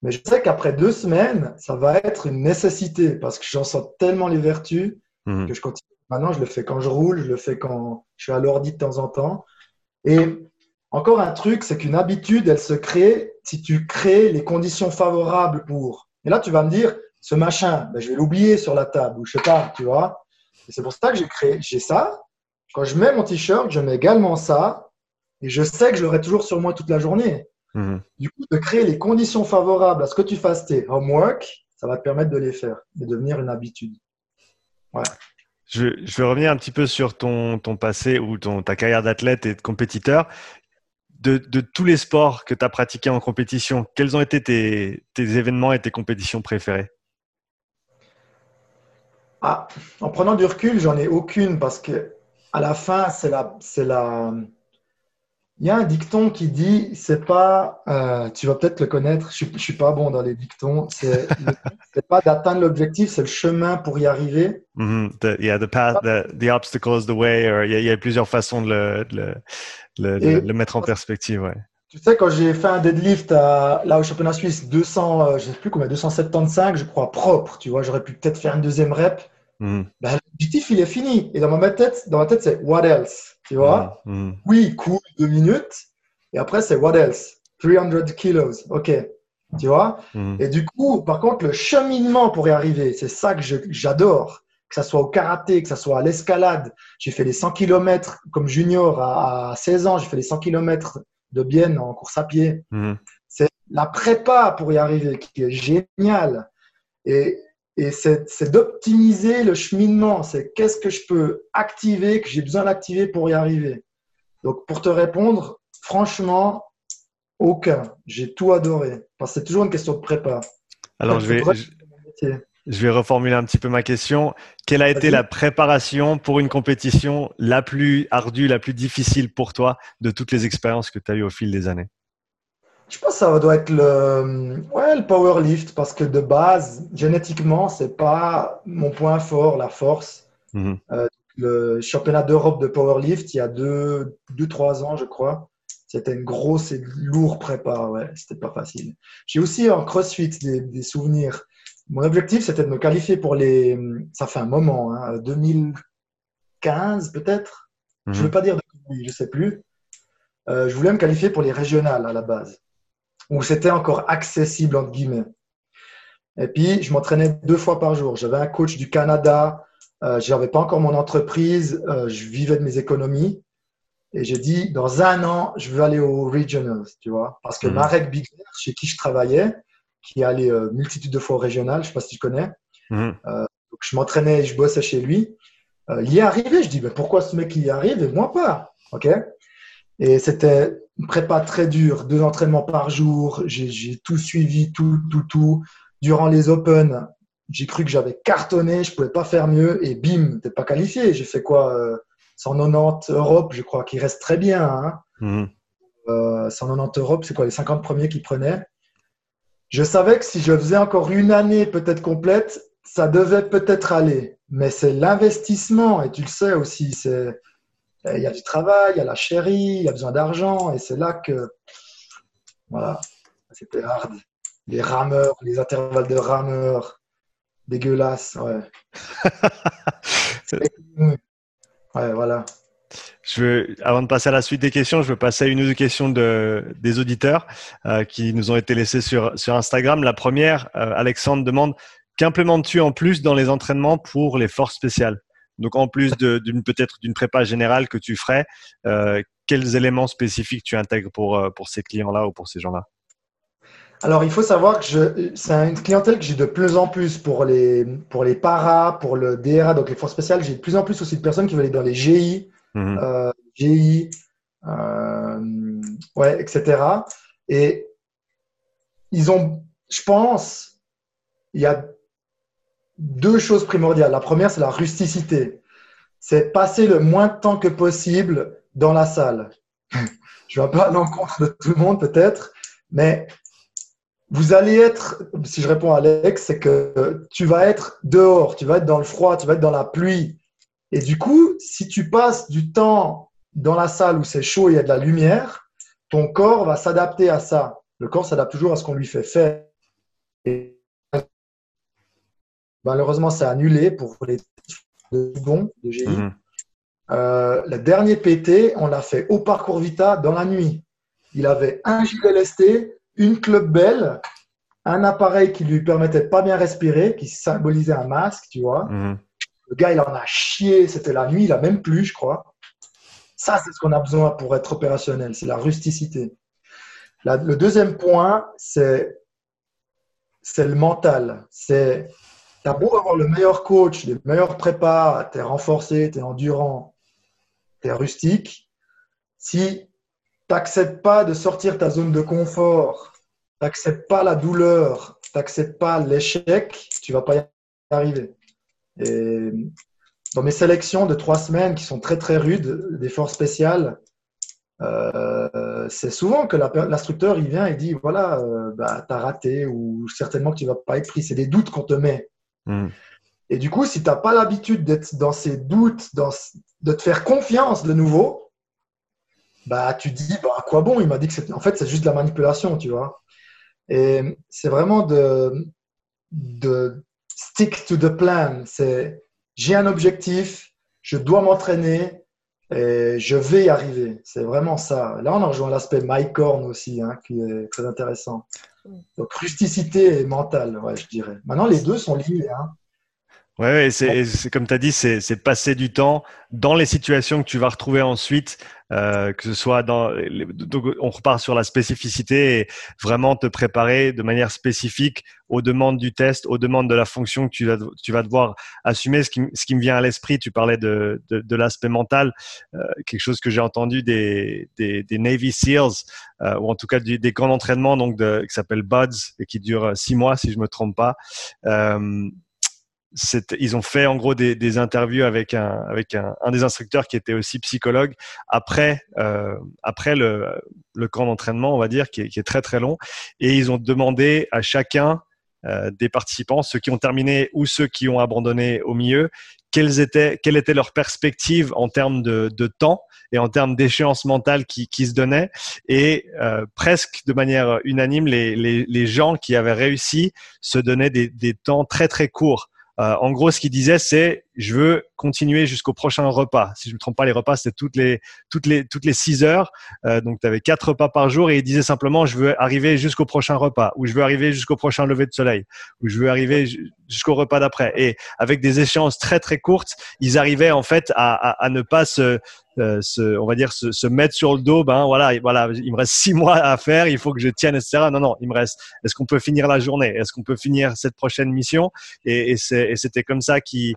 Mais je sais qu'après deux semaines, ça va être une nécessité parce que j'en sens tellement les vertus mhm. que je continue. Maintenant, je le fais quand je roule, je le fais quand je suis à l'ordi de temps en temps. Et encore un truc, c'est qu'une habitude, elle se crée si tu crées les conditions favorables pour. Et là, tu vas me dire, ce machin, ben, je vais l'oublier sur la table ou je sais pas, tu vois. Et c'est pour ça que j'ai créé, j'ai ça. Quand je mets mon t-shirt, je mets également ça. Et je sais que je l'aurai toujours sur moi toute la journée. Mhm. Du coup, de créer les conditions favorables à ce que tu fasses tes homework, ça va te permettre de les faire et devenir une habitude. Je, vais revenir un petit peu sur ton, ton passé ou ton, ta carrière d'athlète et de compétiteur. De, tous les sports que tu as pratiqués en compétition, quels ont été tes, événements et tes compétitions préférées? Ah, En prenant du recul, j'en ai aucune parce que à la fin, c'est la, c'est la, Il y a un dicton qui dit, c'est pas, euh, tu vas peut-être le connaître, je, ne suis pas bon dans les dictons, c'est pas d'atteindre l'objectif, c'est le chemin pour y arriver. Mm the, yeah, the path, the, the obstacle is the way, il y, a plusieurs façons de le, le, le, mettre en perspective, ouais. Tu sais, quand j'ai fait un deadlift à, là au championnat suisse, 200, euh, je sais plus combien, 275, je crois, propre, tu vois, j'aurais pu peut-être faire une deuxième rep. Mm. Ben, l'objectif, il est fini. Et dans ma tête, dans ma tête, c'est what else? Tu vois? Mm, mm. Oui, cool, deux minutes. Et après, c'est what else? 300 kilos. OK. Tu vois? Et du coup, par contre, le cheminement pour y arriver, c'est ça que j'adore. Que ce soit au karaté, que ce soit à l'escalade. J'ai fait les 100 km comme junior à, 16 ans. J'ai fait les 100 km de Bienne en course à pied. C'est la prépa pour y arriver qui est géniale. Et et c'est d'optimiser le cheminement. C'est qu'est-ce que je peux activer, que j'ai besoin d'activer pour y arriver. Donc, pour te répondre, franchement, aucun. J'ai tout adoré. Parce que c'est toujours une question de prépa. Alors, je vais, je, vais reformuler un petit peu ma question. Quelle a été la préparation pour une compétition la plus ardue, la plus difficile pour toi de toutes les expériences que tu as eues au fil des années? Je pense que ça doit être le, ouais, le powerlift parce que de base, génétiquement, c'est pas mon point fort, la force. Mhm. Euh, le championnat d'Europe de powerlift, il y a deux, deux, trois ans, je crois, c'était une grosse et lourde prépa. Ouais, c'était pas facile. J'ai aussi en CrossFit des, des souvenirs. Mon objectif, c'était de me qualifier pour les. Ça fait un moment, hein, 2015 peut-être. Je ne mhm. veux pas dire de je sais plus. Euh, je voulais me qualifier pour les régionales à la base où c'était encore accessible, entre guillemets. Et puis, je m'entraînais deux fois par jour. J'avais un coach du Canada. Euh, je n'avais pas encore mon entreprise. Euh, je vivais de mes économies. Et j'ai dit, dans un an, je veux aller aux regionals, tu vois. Parce que mmh. Marek Bigler, chez qui je travaillais, qui allait euh, multitude de fois au régional, je ne sais pas si tu connais. Mhm. donc, je m'entraînais et je bossais chez lui. il y est arrivé. Je dis, mais pourquoi ce mec y arrive et moi pas? OK? Et c'était une prépa très dure, deux entraînements par jour. J'ai tout suivi, tout, tout, tout. Durant les Open, j'ai cru que j'avais cartonné, je pouvais pas faire mieux et bim, t'es pas qualifié. J'ai fait quoi 190 euh, Europe, je crois, qui reste très bien. Hein. Euh, 190 Europe, c'est quoi les 50 premiers qui prenaient? Je savais que si je faisais encore une année peut-être complète, ça devait peut-être aller. Mais c'est l'investissement et tu le sais aussi, c'est euh, il y a du travail, il y a la chérie, il y a besoin d'argent, et c'est là que, voilà, c'était hard. Les rameurs, les intervalles de rameurs, dégueulasse, ouais. ouais, voilà. Je veux, avant de passer à la suite des questions, je veux passer à une ou deux questions de, des auditeurs euh, qui nous ont été laissées sur, sur Instagram. La première, euh, Alexandre demande qu'implémentes-tu en plus dans les entraînements pour les forces spéciales? Donc en plus d'une peut-être d'une prépa générale que tu ferais, euh, quels éléments spécifiques tu intègres pour, euh, pour ces clients-là ou pour ces gens-là? Alors, il faut savoir que c'est une clientèle que j'ai de plus en plus pour les, pour les paras, pour le DRA, donc les forces spéciales. J'ai de plus en plus aussi de personnes qui veulent aller dans les GI, mhm. euh, GI, ouais, etc. Et ils ont, je pense, il y a deux choses primordiales. La première, c'est la rusticité. C'est passer le moins de temps que possible dans la salle. Je ne vais pas à l'encontre de tout le monde peut-être, mais vous allez être, si je réponds à Alex, c'est que tu vas être dehors, tu vas être dans le froid, tu vas être dans la pluie. Et du coup, si tu passes du temps dans la salle où c'est chaud et il y a de la lumière, ton corps va s'adapter à ça. Le corps s'adapte toujours à ce qu'on lui fait faire. Malheureusement, c'est annulé pour les bons de GI. Mhm. Euh, le dernier PT, on l'a fait au parcours Vita dans la nuit. Il avait un gilet lesté, une club belle, un appareil qui lui permettait de pas bien respirer, qui symbolisait un masque, tu vois. Mhm. Le gars, il en a chié, c'était la nuit, il a même plus, je crois. Ça, c'est ce qu'on a besoin pour être opérationnel, c'est la rusticité. le deuxième point, c'est le mental. C'est T'as beau avoir le meilleur coach, les meilleurs prépas, t'es renforcé, t'es endurant, t'es rustique. Si t'acceptes pas de sortir ta zone de confort, t'acceptes pas la douleur, t'acceptes pas l'échec, tu vas pas y arriver. Et dans mes sélections de trois semaines qui sont très très rudes, des forces spéciales, euh, c'est souvent que l'instructeur il vient et dit voilà, euh, bah, tu as raté ou certainement que tu vas pas être pris. C'est des doutes qu'on te met. Hmm. Et du coup, si tu n'as pas l'habitude d'être dans ces doutes, dans, de te faire confiance de nouveau, bah, tu te dis bah, à quoi bon? Il m'a dit que en fait c'est juste de la manipulation, tu vois. Et c'est vraiment de, stick to the plan. C'est j'ai un objectif, je dois m'entraîner, et je vais y arriver. C'est vraiment ça. Là, on a rejoint l'aspect MyCorn aussi, hein, qui est très intéressant. Donc, rusticité et mentale, je dirais. Maintenant, les deux sont liés. Hein. Ouais, c'est comme tu as dit, c'est passer du temps dans les situations que tu vas retrouver ensuite, euh, que ce soit dans. Donc on repart sur la spécificité et vraiment te préparer de manière spécifique aux demandes du test, aux demandes de la fonction que tu vas, tu vas devoir assumer. Ce qui, ce qui me vient à l'esprit, tu parlais de, de, l'aspect mental, euh, quelque chose que j'ai entendu des, des, Navy SEALs, euh, ou en tout cas des, camps d'entraînement donc qui s'appelle BUDS et qui dure six mois si je me trompe pas. Ils ont fait en gros des, des interviews avec un avec un, un, des instructeurs qui était aussi psychologue après euh, après le, le camp d'entraînement on va dire qui est, qui est, très très long. Et ils ont demandé à chacun euh, des participants ceux qui ont terminé ou ceux qui ont abandonné au milieu quelles étaient quelle était leur perspective en termes de, de temps et en termes d'échéance mentale qui, qui se donnait. Et euh, presque de manière unanime les, les, les gens qui avaient réussi se donnaient des, des temps très très courts en gros, ce qu'il disait, c'est je veux continuer jusqu'au prochain repas. Si je ne me trompe pas, les repas, c'était toutes les, toutes les, toutes les six heures. Euh, donc, tu avais quatre repas par jour et il disait simplement je veux arriver jusqu'au prochain repas ou je veux arriver jusqu'au prochain lever de soleil ou je veux arriver jusqu'au repas d'après. Et avec des échéances très, très courtes, ils arrivaient en fait à, à, à ne pas se, euh, se, on va dire se, se, mettre sur le dos. Ben voilà, voilà, il me reste six mois à faire, il faut que je tienne, etc. Non, non, il me reste. Est-ce qu'on peut finir la journée? Est-ce qu'on peut finir cette prochaine mission? Et, et c'était comme ça qu'ils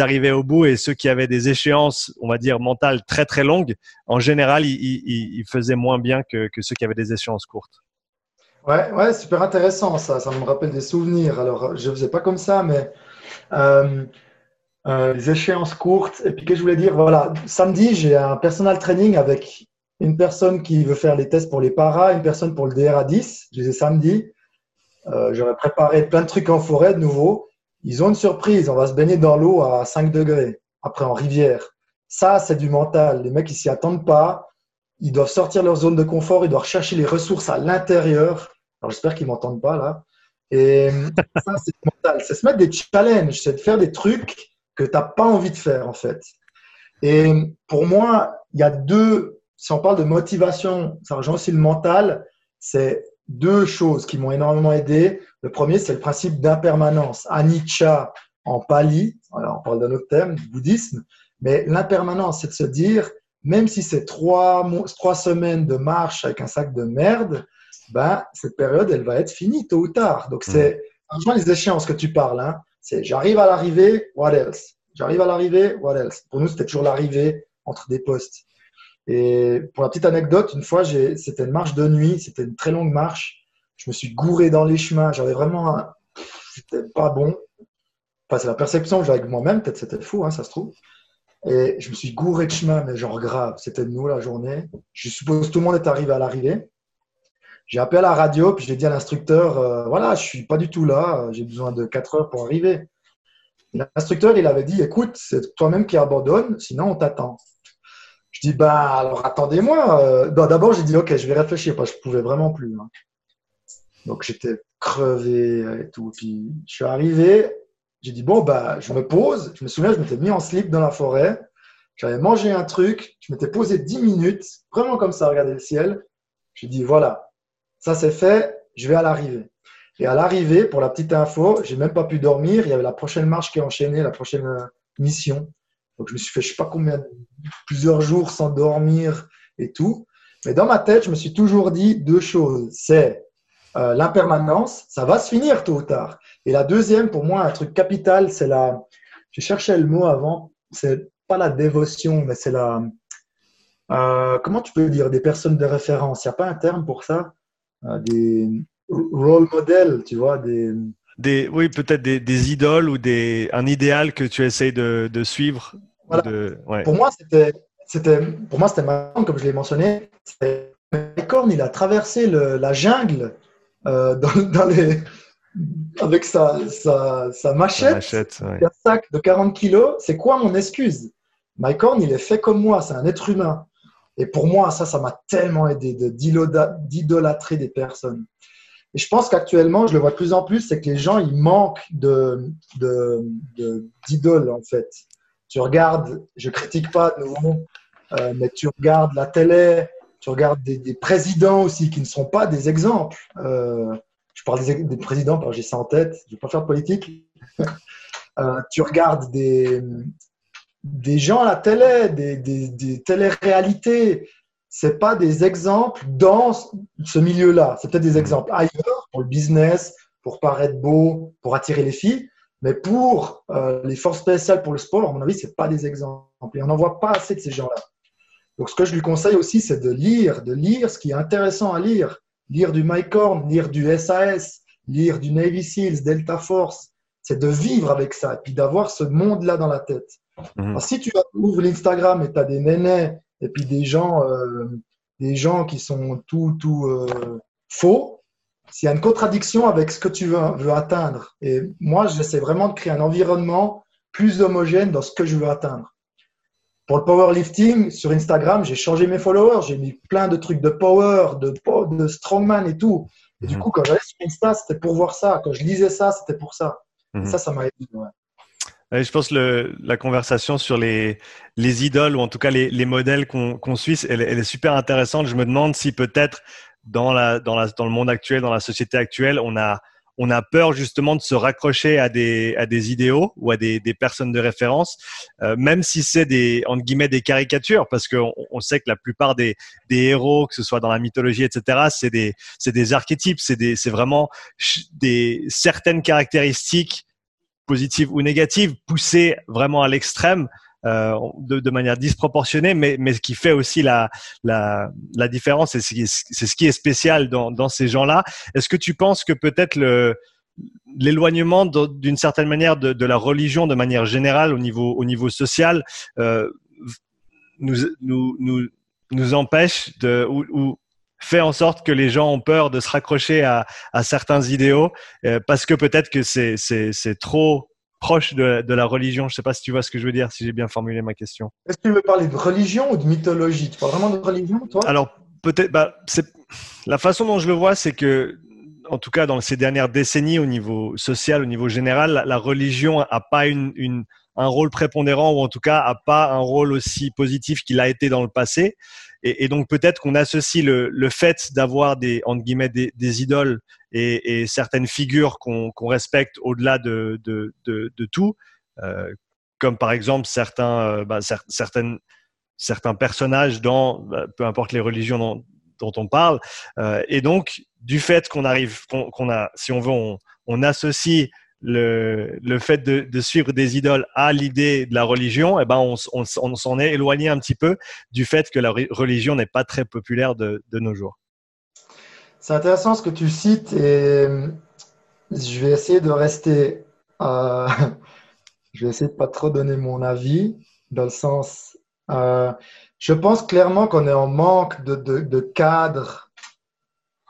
arrivaient au bout. Et ceux qui avaient des échéances, on va dire mentales très très longues, en général, ils, faisaient moins bien que, que ceux qui avaient des échéances courtes. Ouais, ouais, super intéressant ça. Ça me rappelle des souvenirs. Alors, je faisais pas comme ça, mais euh, euh, les échéances courtes. Et puis, que je voulais dire, voilà, samedi, j'ai un personal training avec une personne qui veut faire les tests pour les paras, une personne pour le DRA10. Je les ai samedi. Euh, J'aurais préparé plein de trucs en forêt de nouveau. Ils ont une surprise. On va se baigner dans l'eau à 5 degrés, après en rivière. Ça, c'est du mental. Les mecs, ils s'y attendent pas. Ils doivent sortir leur zone de confort. Ils doivent chercher les ressources à l'intérieur. Alors, j'espère qu'ils m'entendent pas là. Et ça, c'est mental. C'est se mettre des challenges. C'est de faire des trucs que tu n'as pas envie de faire en fait. Et pour moi, il y a deux, si on parle de motivation, ça rejoint aussi le mental, c'est deux choses qui m'ont énormément aidé. Le premier, c'est le principe d'impermanence. Anicca en pali, alors on parle d'un autre thème, du bouddhisme, mais l'impermanence, c'est de se dire, même si c'est trois, trois semaines de marche avec un sac de merde, ben, cette période, elle va être finie tôt ou tard. Donc, c'est, mmh. les échéances que tu parles, hein, c'est j'arrive à l'arrivée, what else? J'arrive à l'arrivée, what else? Pour nous, c'était toujours l'arrivée entre des postes. Et pour la petite anecdote, une fois, c'était une marche de nuit, c'était une très longue marche. Je me suis gouré dans les chemins. J'avais vraiment, un... c'était pas bon. Enfin, c'est la perception que j'avais avec moi-même. Peut-être c'était fou, hein, ça se trouve. Et je me suis gouré de chemin, mais genre grave. C'était nous la journée. Je suppose tout le monde est arrivé à l'arrivée. J'ai appelé à la radio, puis j'ai dit à l'instructeur, euh, voilà, je suis pas du tout là, j'ai besoin de 4 heures pour arriver. L'instructeur, il avait dit, écoute, c'est toi-même qui abandonne, sinon on t'attend. Je dis, bah alors attendez-moi. Euh, d'abord, j'ai dit, ok, je vais réfléchir, parce que je pouvais vraiment plus. Hein. Donc j'étais crevé et tout. Puis je suis arrivé, j'ai dit, bon, bah je me pose. Je me souviens, je m'étais mis en slip dans la forêt. J'avais mangé un truc, je m'étais posé 10 minutes, vraiment comme ça, regarder le ciel. J'ai dit, voilà, ça, c'est fait. Je vais à l'arrivée. Et à l'arrivée, pour la petite info, j'ai même pas pu dormir. Il y avait la prochaine marche qui est enchaînée, la prochaine mission. Donc, je me suis fait, je sais pas combien, plusieurs jours sans dormir et tout. Mais dans ma tête, je me suis toujours dit deux choses. C'est euh, l'impermanence, ça va se finir tôt ou tard. Et la deuxième, pour moi, un truc capital, c'est la. Je cherchais le mot avant. C'est pas la dévotion, mais c'est la. Euh, comment tu peux dire des personnes de référence Il n'y a pas un terme pour ça? Des role models, tu vois, des... des oui, peut-être des, des, idoles ou des, un idéal que tu essayes de, de suivre. De, ouais. Pour moi, c'était c'était, pour moi, c'était marrant, comme je l'ai mentionné. Mycorn, il a traversé la jungle euh, dans, les, avec sa, sa, machette, un sac de 40 kilos. C'est quoi mon excuse? Mycorn, il est fait comme moi, c'est un être humain. Et pour moi, ça, ça m'a tellement aidé d'idolâtrer des personnes. Et je pense qu'actuellement, je le vois de plus en plus, c'est que les gens, ils manquent de, d'idoles, en fait. Tu regardes, je critique pas de nouveau, euh, mais tu regardes la télé, tu regardes des, présidents aussi qui ne sont pas des exemples. Euh, je parle des, présidents, parce que j'ai ça en tête, je ne vais pas faire de politique. Euh, tu regardes des, des gens à la télé, des, des, des télé-réalités, c'est pas des exemples dans ce milieu-là. C'est peut-être des exemples ailleurs pour le business, pour paraître beau, pour attirer les filles, mais pour euh, les forces spéciales pour le sport, à mon avis, c'est pas des exemples. Et on n'en voit pas assez de ces gens-là. Donc, ce que je lui conseille aussi, c'est de lire, de lire ce qui est intéressant à lire. Lire du Mycorn, lire du SAS, lire du Navy Seals, Delta Force. C'est de vivre avec ça et puis d'avoir ce monde-là dans la tête. Mhm. si tu ouvres l'Instagram et tu as des nénés et puis des gens, euh, des gens qui sont tout, tout euh, faux, s'il y a une contradiction avec ce que tu veux, veux atteindre. Et moi, j'essaie vraiment de créer un environnement plus homogène dans ce que je veux atteindre. Pour le powerlifting, sur Instagram, j'ai changé mes followers, j'ai mis plein de trucs de power, de, de strongman et tout. Et du mhm. coup, quand j'allais sur Insta, c'était pour voir ça. Quand je lisais ça, c'était pour ça. Mhm. Ça, ça m'a aidé. Ouais je pense que la conversation sur les, les idoles ou en tout cas les, les modèles qu'on suit, elle, elle, est super intéressante. Je me demande si peut-être dans, la, dans, la, dans le monde actuel, dans la société actuelle, on a, on a peur justement de se raccrocher à des, à des idéaux ou à des, des personnes de référence, euh, même si c'est des entre guillemets des caricatures, parce qu'on on sait que la plupart des, des héros, que ce soit dans la mythologie, etc., c'est des, c'est des archétypes, c'est des, c'est vraiment des certaines caractéristiques positive ou négative, poussée vraiment à l'extrême euh, de, de, manière disproportionnée, mais, mais ce qui fait aussi la, la, la différence, c'est ce, qui est spécial dans, dans ces gens-là. Est-ce que tu penses que peut-être le l'éloignement d'une certaine manière de, de, la religion de manière générale au niveau, au niveau social euh, nous, nous, nous, nous empêche de, ou, ou fait en sorte que les gens ont peur de se raccrocher à, certains idéaux euh, parce que peut-être que c'est, trop proche de, la religion. Je ne sais pas si tu vois ce que je veux dire, si j'ai bien formulé ma question. Est-ce que tu veux parler de religion ou de mythologie? Tu parles vraiment de religion, toi? Alors, peut-être, bah, la façon dont je le vois, c'est que, en tout cas, dans ces dernières décennies, au niveau social, au niveau général, la, religion n'a pas une, un rôle prépondérant ou en tout cas a pas un rôle aussi positif qu'il a été dans le passé. Et, donc peut-être qu'on associe le, le fait d'avoir des guillemets des, idoles et, certaines figures qu'on respecte au-delà de, de, tout, euh, comme par exemple certains euh, bah, certaines certains personnages dans bah, peu importe les religions dont, dont on parle. Euh, et donc du fait qu'on arrive qu'on a si on veut on, on associe le, le fait de, suivre des idoles à l'idée de la religion, eh ben on, s'en est éloigné un petit peu du fait que la religion n'est pas très populaire de, de nos jours. C'est intéressant ce que tu cites et je vais essayer de rester, euh, je vais essayer de pas trop donner mon avis dans le sens, euh, je pense clairement qu'on est en manque de, de, de cadres,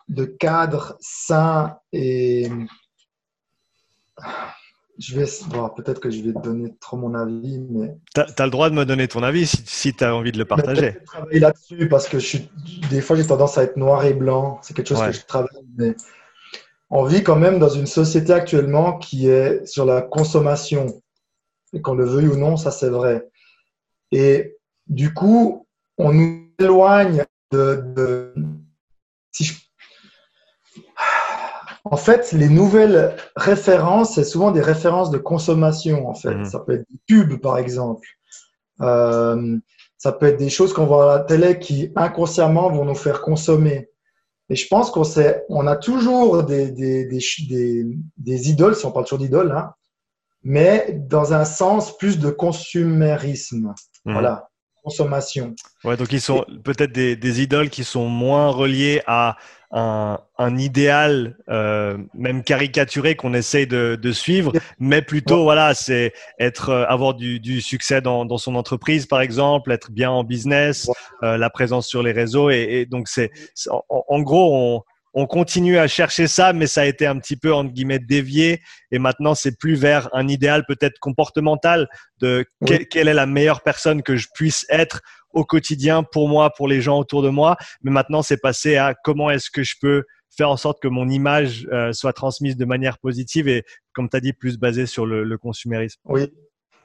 de cadres sains et je vais, peut-être que je vais te donner trop mon avis, mais. Tu as, le droit de me donner ton avis si, tu as envie de le partager. Je travaille là-dessus parce que je suis, des fois j'ai tendance à être noir et blanc. C'est quelque chose que je travaille. Mais on vit quand même dans une société actuellement qui est sur la consommation. Et qu'on le veuille ou non, ça c'est vrai. Et du coup, on nous éloigne de. de si je en fait, les nouvelles références, c'est souvent des références de consommation, en fait. Mhm. Ça peut être des pubs, par exemple. Euh, ça peut être des choses qu'on voit à la télé qui, inconsciemment, vont nous faire consommer. Et je pense qu'on on a toujours des, des, des, des, idoles, si on parle toujours d'idoles, hein, mais dans un sens plus de consumérisme. Mhm. Voilà. Consommation. Ouais, donc ils sont peut-être des, des, idoles qui sont moins reliées à un, un idéal, euh, même caricaturé qu'on essaye de, de, suivre, mais plutôt voilà, c'est être euh, avoir du, du succès dans, dans, son entreprise par exemple, être bien en business, euh, la présence sur les réseaux et, et donc c'est en, en, gros on on continue à chercher ça, mais ça a été un petit peu entre guillemets dévié. Et maintenant, c'est plus vers un idéal peut-être comportemental de quelle est la meilleure personne que je puisse être au quotidien pour moi, pour les gens autour de moi. Mais maintenant, c'est passé à comment est-ce que je peux faire en sorte que mon image euh, soit transmise de manière positive et, comme tu as dit, plus basée sur le, consumérisme. Oui.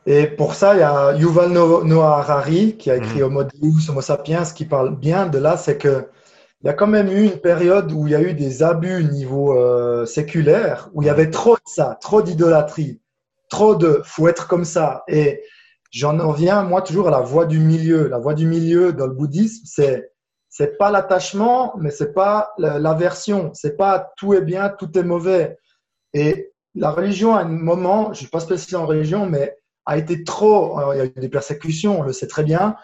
Et pour ça, il y a Yuval Noah Harari qui a écrit mmh. Homo Deus, Homo sapiens, qui parle bien de là, c'est que il y a quand même eu une période où il y a eu des abus au niveau euh, séculaire, où il y avait trop de ça, trop d'idolâtrie, trop de faut être comme ça. Et j'en reviens, moi, toujours à la voie du milieu. La voie du milieu dans le bouddhisme, c'est c'est pas l'attachement, mais c'est pas l'aversion. C'est pas tout est bien, tout est mauvais. Et la religion, à un moment, je suis pas spécialiste en religion, mais a été trop. il y a eu des persécutions, on le sait très bien.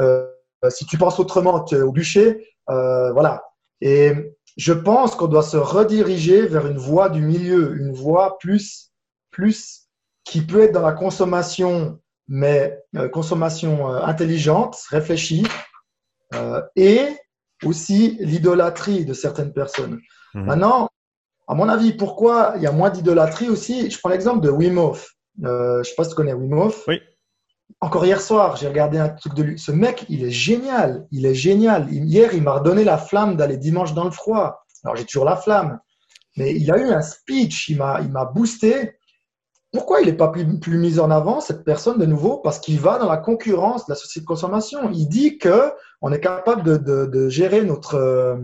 Euh, si tu penses autrement, tu es au bûcher. Euh, voilà. Et je pense qu'on doit se rediriger vers une voie du milieu, une voie plus, plus qui peut être dans la consommation, mais euh, consommation euh, intelligente, réfléchie, et aussi l'idolâtrie de certaines personnes. Mhm. Maintenant, à mon avis, pourquoi il y a moins d'idolâtrie aussi? Je prends l'exemple de Wim Hof. je ne sais pas si tu connais Wim Hof. Oui. Encore hier soir, j'ai regardé un truc de lui. Ce mec, il est génial. Il est génial. Hier, il m'a redonné la flamme d'aller dimanche dans le froid. Alors, j'ai toujours la flamme. Mais il a eu un speech. Il m'a, il m'a boosté. Pourquoi il n'est pas plus, plus, mis en avant, cette personne, de nouveau? Parce qu'il va dans la concurrence de la société de consommation. Il dit qu'on est capable de, de, de gérer notre, euh,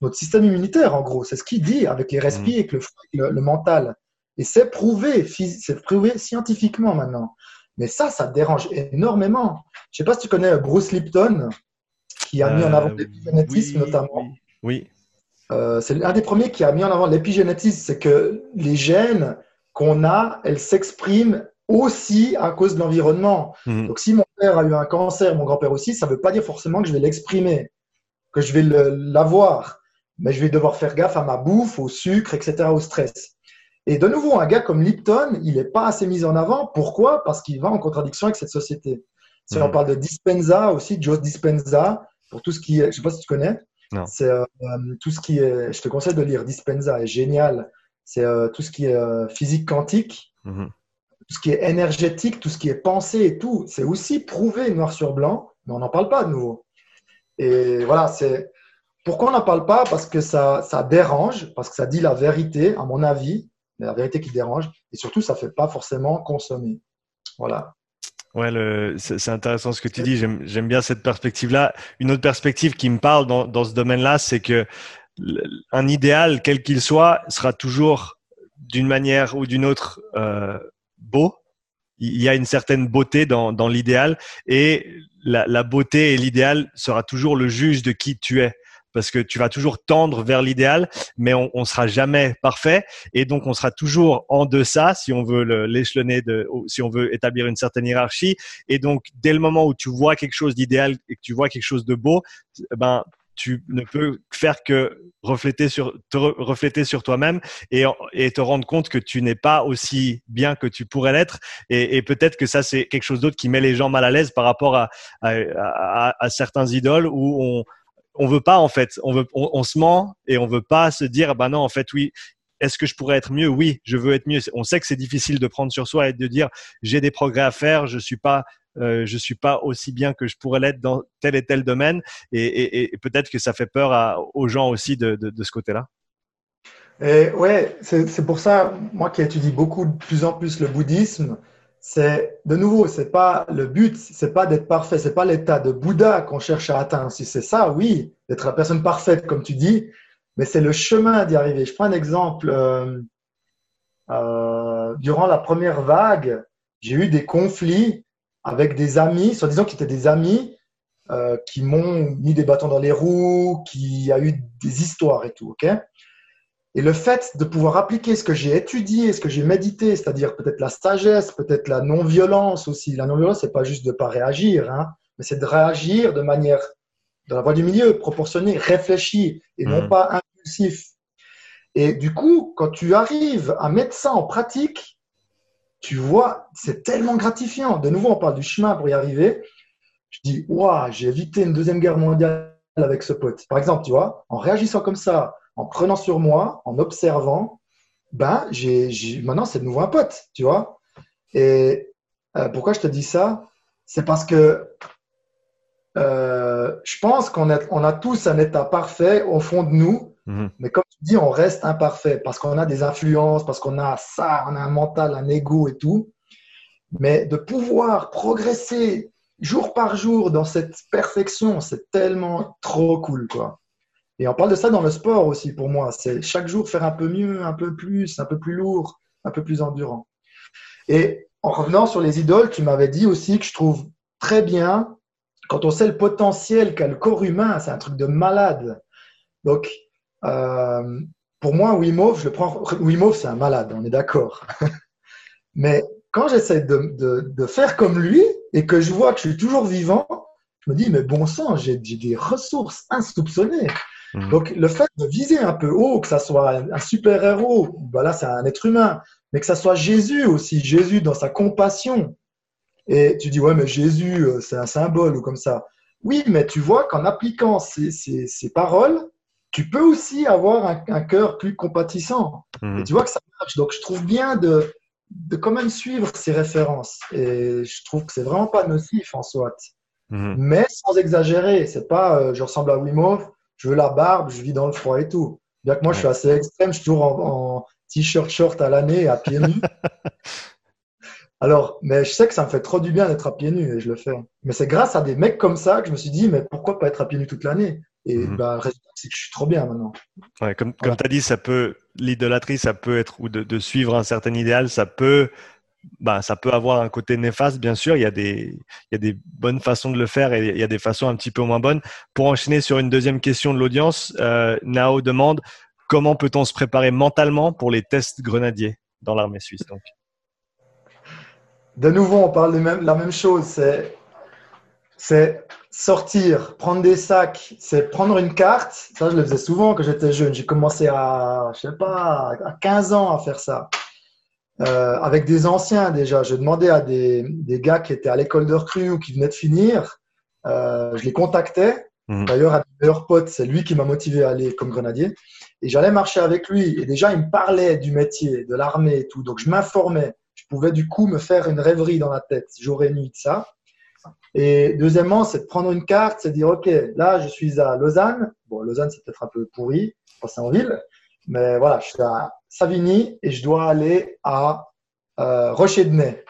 notre système immunitaire, en gros. C'est ce qu'il dit avec les respires, avec le, le, le mental. Et c'est prouvé, c'est prouvé scientifiquement maintenant. Mais ça, ça dérange énormément. Je ne sais pas si tu connais Bruce Lipton, qui a mis en avant euh, l'épigénétisme notamment. Oui. Euh, c'est un des premiers qui a mis en avant l'épigénétisme, c'est que les gènes qu'on a, elles s'expriment aussi à cause de l'environnement. Mhm. Donc, si mon père a eu un cancer, mon grand-père aussi, ça ne veut pas dire forcément que je vais l'exprimer, que je vais l'avoir, mais je vais devoir faire gaffe à ma bouffe, au sucre, etc., au stress. Et de nouveau, un gars comme Lipton, il n'est pas assez mis en avant. Pourquoi? Parce qu'il va en contradiction avec cette société. Si on hmm. parle de Dispenza aussi, Joe Dispenza, pour tout ce qui est, je ne sais pas si tu connais, c'est euh, tout ce qui est, je te conseille de lire Dispenza, est génial. C'est euh, tout ce qui est euh, physique quantique, hmm. tout ce qui est énergétique, tout ce qui est pensée et tout. C'est aussi prouvé noir sur blanc, mais on n'en parle pas de nouveau. Et voilà, c'est pourquoi on n'en parle pas? Parce que ça, ça dérange, parce que ça dit la vérité, à mon avis, la vérité qui dérange. Et surtout, ça ne fait pas forcément consommer. Voilà. Ouais, c'est intéressant ce que tu dis. J'aime bien cette perspective-là. Une autre perspective qui me parle dans, dans ce domaine-là, c'est que un idéal, quel qu'il soit, sera toujours d'une manière ou d'une autre euh, beau. Il y a une certaine beauté dans, dans l'idéal et la, la beauté et l'idéal sera toujours le juge de qui tu es parce que tu vas toujours tendre vers l'idéal, mais on, on sera jamais parfait et donc on sera toujours en deçà si on veut l'échelonner si on veut établir une certaine hiérarchie. Et donc dès le moment où tu vois quelque chose d'idéal et que tu vois quelque chose de beau, ben tu ne peux faire que refléter sur te refléter sur toi-même et, et, te rendre compte que tu n'es pas aussi bien que tu pourrais l'être et, et peut-être que ça c'est quelque chose d'autre qui met les gens mal à l'aise par rapport à, à, à, à certains idoles où on on veut pas en fait, on se ment et on veut pas se dire bah non en fait oui. Est-ce que je pourrais être mieux? Oui, je veux être mieux. On sait que c'est difficile de prendre sur soi et de dire j'ai des progrès à faire, je suis pas euh, je suis pas aussi bien que je pourrais l'être dans tel et tel domaine et, peut-être que ça fait peur aux gens aussi de, ce côté-là. Et ouais, c'est pour ça, moi qui étudie beaucoup de plus en plus le bouddhisme, c'est de nouveau, c'est pas le but, c'est pas d'être parfait, c'est pas l'état de Bouddha qu'on cherche à atteindre. Si c'est ça, oui, d'être la personne parfaite, comme tu dis, mais c'est le chemin d'y arriver. Je prends un exemple. Euh, euh, durant la première vague, j'ai eu des conflits avec des amis, soit disant qu'ils étaient des amis, euh, qui m'ont mis des bâtons dans les roues, qui a eu des histoires et tout, ok? Et le fait de pouvoir appliquer ce que j'ai étudié, ce que j'ai médité, c'est-à-dire peut-être la sagesse, peut-être la non-violence aussi. La non-violence, c'est pas juste de pas réagir. Hein. mais c'est de réagir de manière, dans la voie du milieu, proportionnée, réfléchie et non Mhm. pas impulsif. Et du coup, quand tu arrives à mettre ça en pratique, tu vois, c'est tellement gratifiant. De nouveau, on parle du chemin pour y arriver. Je dis, waouh, j'ai évité une deuxième guerre mondiale avec ce pote. Par exemple, tu vois, en réagissant comme ça, en prenant sur moi, en observant, ben, j'ai, j'ai- maintenant, c'est de nouveau un pote, tu vois. Et euh, pourquoi je te dis ça? C'est parce que euh, je pense qu'on a, on a tous un état parfait au fond de nous, Mhm. mais comme tu dis, on reste imparfait parce qu'on a des influences, parce qu'on a ça, on a un mental, un ego et tout. Mais de pouvoir progresser jour par jour dans cette perfection, c'est tellement trop cool, quoi. Et on parle de ça dans le sport aussi pour moi. C'est chaque jour faire un peu mieux, un peu plus, un peu plus lourd, un peu plus endurant. Et en revenant sur les idoles, tu m'avais dit aussi que je trouve très bien quand on sait le potentiel qu'a le corps humain, c'est un truc de malade. Donc, euh, pour moi, Wim je le prends. Wim c'est un malade, on est d'accord. Mais quand j'essaie de, faire comme lui et que je vois que je suis toujours vivant, je me dis, mais bon sang, j'ai des ressources insoupçonnées. Mhm. Donc, le fait de viser un peu haut, que ça soit un, super-héros, ben là, c'est un être humain, mais que ça soit Jésus aussi, Jésus dans sa compassion. Et tu dis, ouais, mais Jésus, euh, c'est un symbole ou comme ça. Oui, mais tu vois qu'en appliquant ces, ces- ces paroles, tu peux aussi avoir un, un cœur plus compatissant. Mhm. Et tu vois que ça marche. Donc, je trouve bien de, de quand même suivre ces références. Et je trouve que c'est vraiment pas nocif en soi. Mhm. Mais sans exagérer. C'est pas euh, je ressemble à Wim Hof, je veux la barbe, je vis dans le froid et tout. Bien que moi, je suis assez extrême, je suis toujours en, en t-shirt, short à l'année, à pieds nus. Alors, mais je sais que ça me fait trop du bien d'être à pieds nus et je le fais. Mais c'est grâce à des mecs comme ça que je me suis dit, mais pourquoi pas être à pieds nus toute l'année? Et Mhm. bah, le résultat, c'est que je suis trop bien maintenant. Ouais, comme Voilà. comme tu as dit, ça peut l'idolâtrie, ça peut être ou de, de suivre un certain idéal, ça peut bah, ça peut avoir un côté néfaste, bien sûr. Il y, a des, il y a des bonnes façons de le faire et il y a des façons un petit peu moins bonnes. Pour enchaîner sur une deuxième question de l'audience, euh, Nao demande comment peut-on se préparer mentalement pour les tests grenadiers dans l'armée suisse donc? De nouveau, on parle de même, la même chose. C'est, c'est sortir, prendre des sacs, c'est prendre une carte. Ça, je le faisais souvent quand j'étais jeune. J'ai commencé à, je sais pas, à 15 ans à faire ça. Euh, avec des anciens déjà. Je demandais à des, des gars qui étaient à l'école de recrue ou qui venaient de finir. Euh, je les contactais. Mhm. D'ailleurs, un de mes meilleurs potes, c'est lui qui m'a motivé à aller comme grenadier. Et j'allais marcher avec lui. Et déjà, il me parlait du métier, de l'armée et tout. Donc, je m'informais. Je pouvais du coup me faire une rêverie dans la tête, jour et nuit de ça. Et deuxièmement, c'est de prendre une carte, c'est de dire, OK, là, je suis à Lausanne. Bon, Lausanne, c'est peut-être un peu pourri, passer en ville. Mais voilà, je suis à Savigny et je dois aller à euh, Rocher de Nez.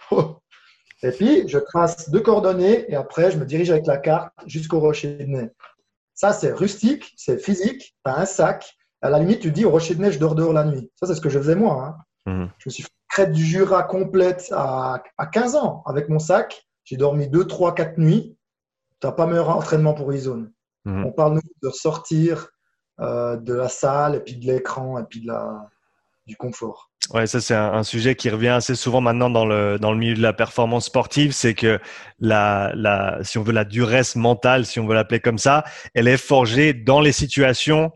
et puis, je trace deux coordonnées et après, je me dirige avec la carte jusqu'au Rocher de Nez. Ça, c'est rustique, c'est physique. Tu as un sac. À la limite, tu dis au Rocher de Nez, je dors dehors la nuit. Ça, c'est ce que je faisais moi. hein. Mhm. Je me suis fait une crête du Jura complète à, à 15 ans avec mon sac. J'ai dormi 2, 3, 4 nuits. Tu n'as pas meilleur entraînement pour e-zone. Mhm. On parle nous, de sortir euh, de la salle et puis de l'écran et puis de la, du confort. Ouais, ça c'est un, sujet qui revient assez souvent maintenant dans le dans le milieu de la performance sportive, c'est que la la si on veut la duresse mentale, si on veut l'appeler comme ça, elle est forgée dans les situations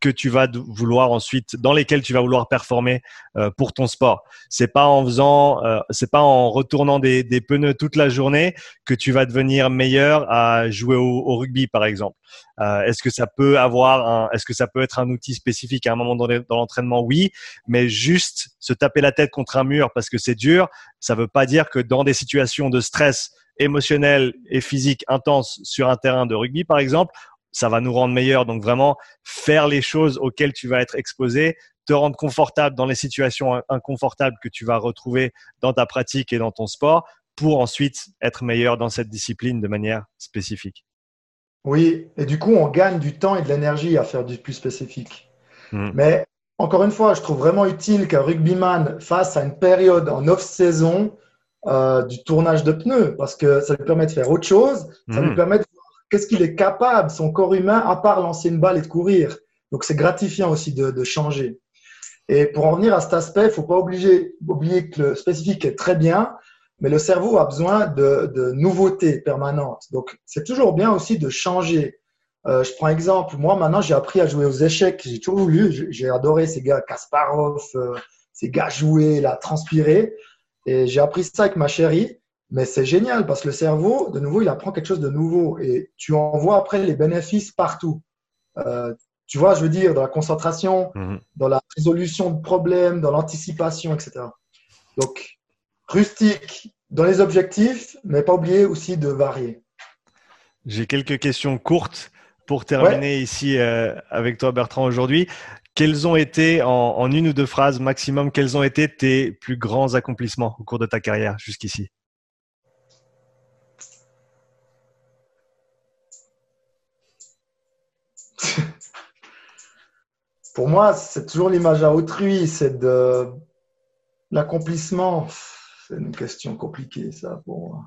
que tu vas vouloir ensuite, dans lesquelles tu vas vouloir performer euh, pour ton sport. C'est pas en faisant, euh, c'est pas en retournant des, des pneus toute la journée que tu vas devenir meilleur à jouer au, au rugby, par exemple. Euh, est-ce que ça peut avoir, est-ce que ça peut être un outil spécifique à un moment dans l'entraînement? Oui, mais juste se taper la tête contre un mur parce que c'est dur, ça veut pas dire que dans des situations de stress émotionnel et physique intense sur un terrain de rugby, par exemple, ça va nous rendre meilleurs. Donc vraiment, faire les choses auxquelles tu vas être exposé, te rendre confortable dans les situations in- inconfortables que tu vas retrouver dans ta pratique et dans ton sport pour ensuite être meilleur dans cette discipline de manière spécifique. Oui, et du coup, on gagne du temps et de l'énergie à faire du plus spécifique. Mm. Mais encore une fois, je trouve vraiment utile qu'un rugbyman fasse à une période en off-saison euh, du tournage de pneus parce que ça lui permet de faire autre chose. Ça lui permet de qu'est-ce qu'il est capable, son corps humain, à part lancer une balle et de courir. Donc, c'est gratifiant aussi de, de changer. Et pour en venir à cet aspect, il ne faut pas obliger- oublier que le spécifique est très bien, mais le cerveau a besoin de, de nouveautés permanentes. Donc, c'est toujours bien aussi de changer. Euh, je prends exemple, moi maintenant j'ai appris à jouer aux échecs, j'ai toujours voulu, j'ai adoré ces gars, Kasparov, euh, ces gars jouer, la transpirer, et j'ai appris ça avec ma chérie, mais c'est génial parce que le cerveau, de nouveau, il apprend quelque chose de nouveau, et tu en vois après les bénéfices partout. Euh, tu vois, je veux dire, dans la concentration, mhm. dans la résolution de problèmes, dans l'anticipation, etc. Donc, rustique dans les objectifs, mais pas oublier aussi de varier. J'ai quelques questions courtes pour terminer ici euh, avec toi, Bertrand, aujourd'hui. Quels ont été, en, une ou deux phrases maximum, quels ont été tes plus grands accomplissements au cours de ta carrière jusqu'ici? Pour moi, c'est toujours l'image à autrui, c'est de l'accomplissement. C'est une question compliquée, ça, pour moi.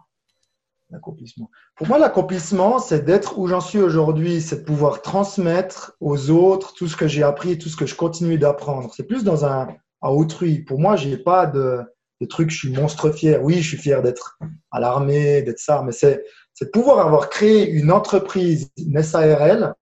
L'accomplissement. Pour moi, l'accomplissement, c'est d'être où j'en suis aujourd'hui, c'est de pouvoir transmettre aux autres tout ce que j'ai appris tout ce que je continue d'apprendre. C'est plus dans un à autrui. Pour moi, j'ai pas de, de trucs, je suis monstre fier. Oui, je suis fier d'être à l'armée, d'être ça, mais c'est de pouvoir avoir créé une entreprise, une SARL,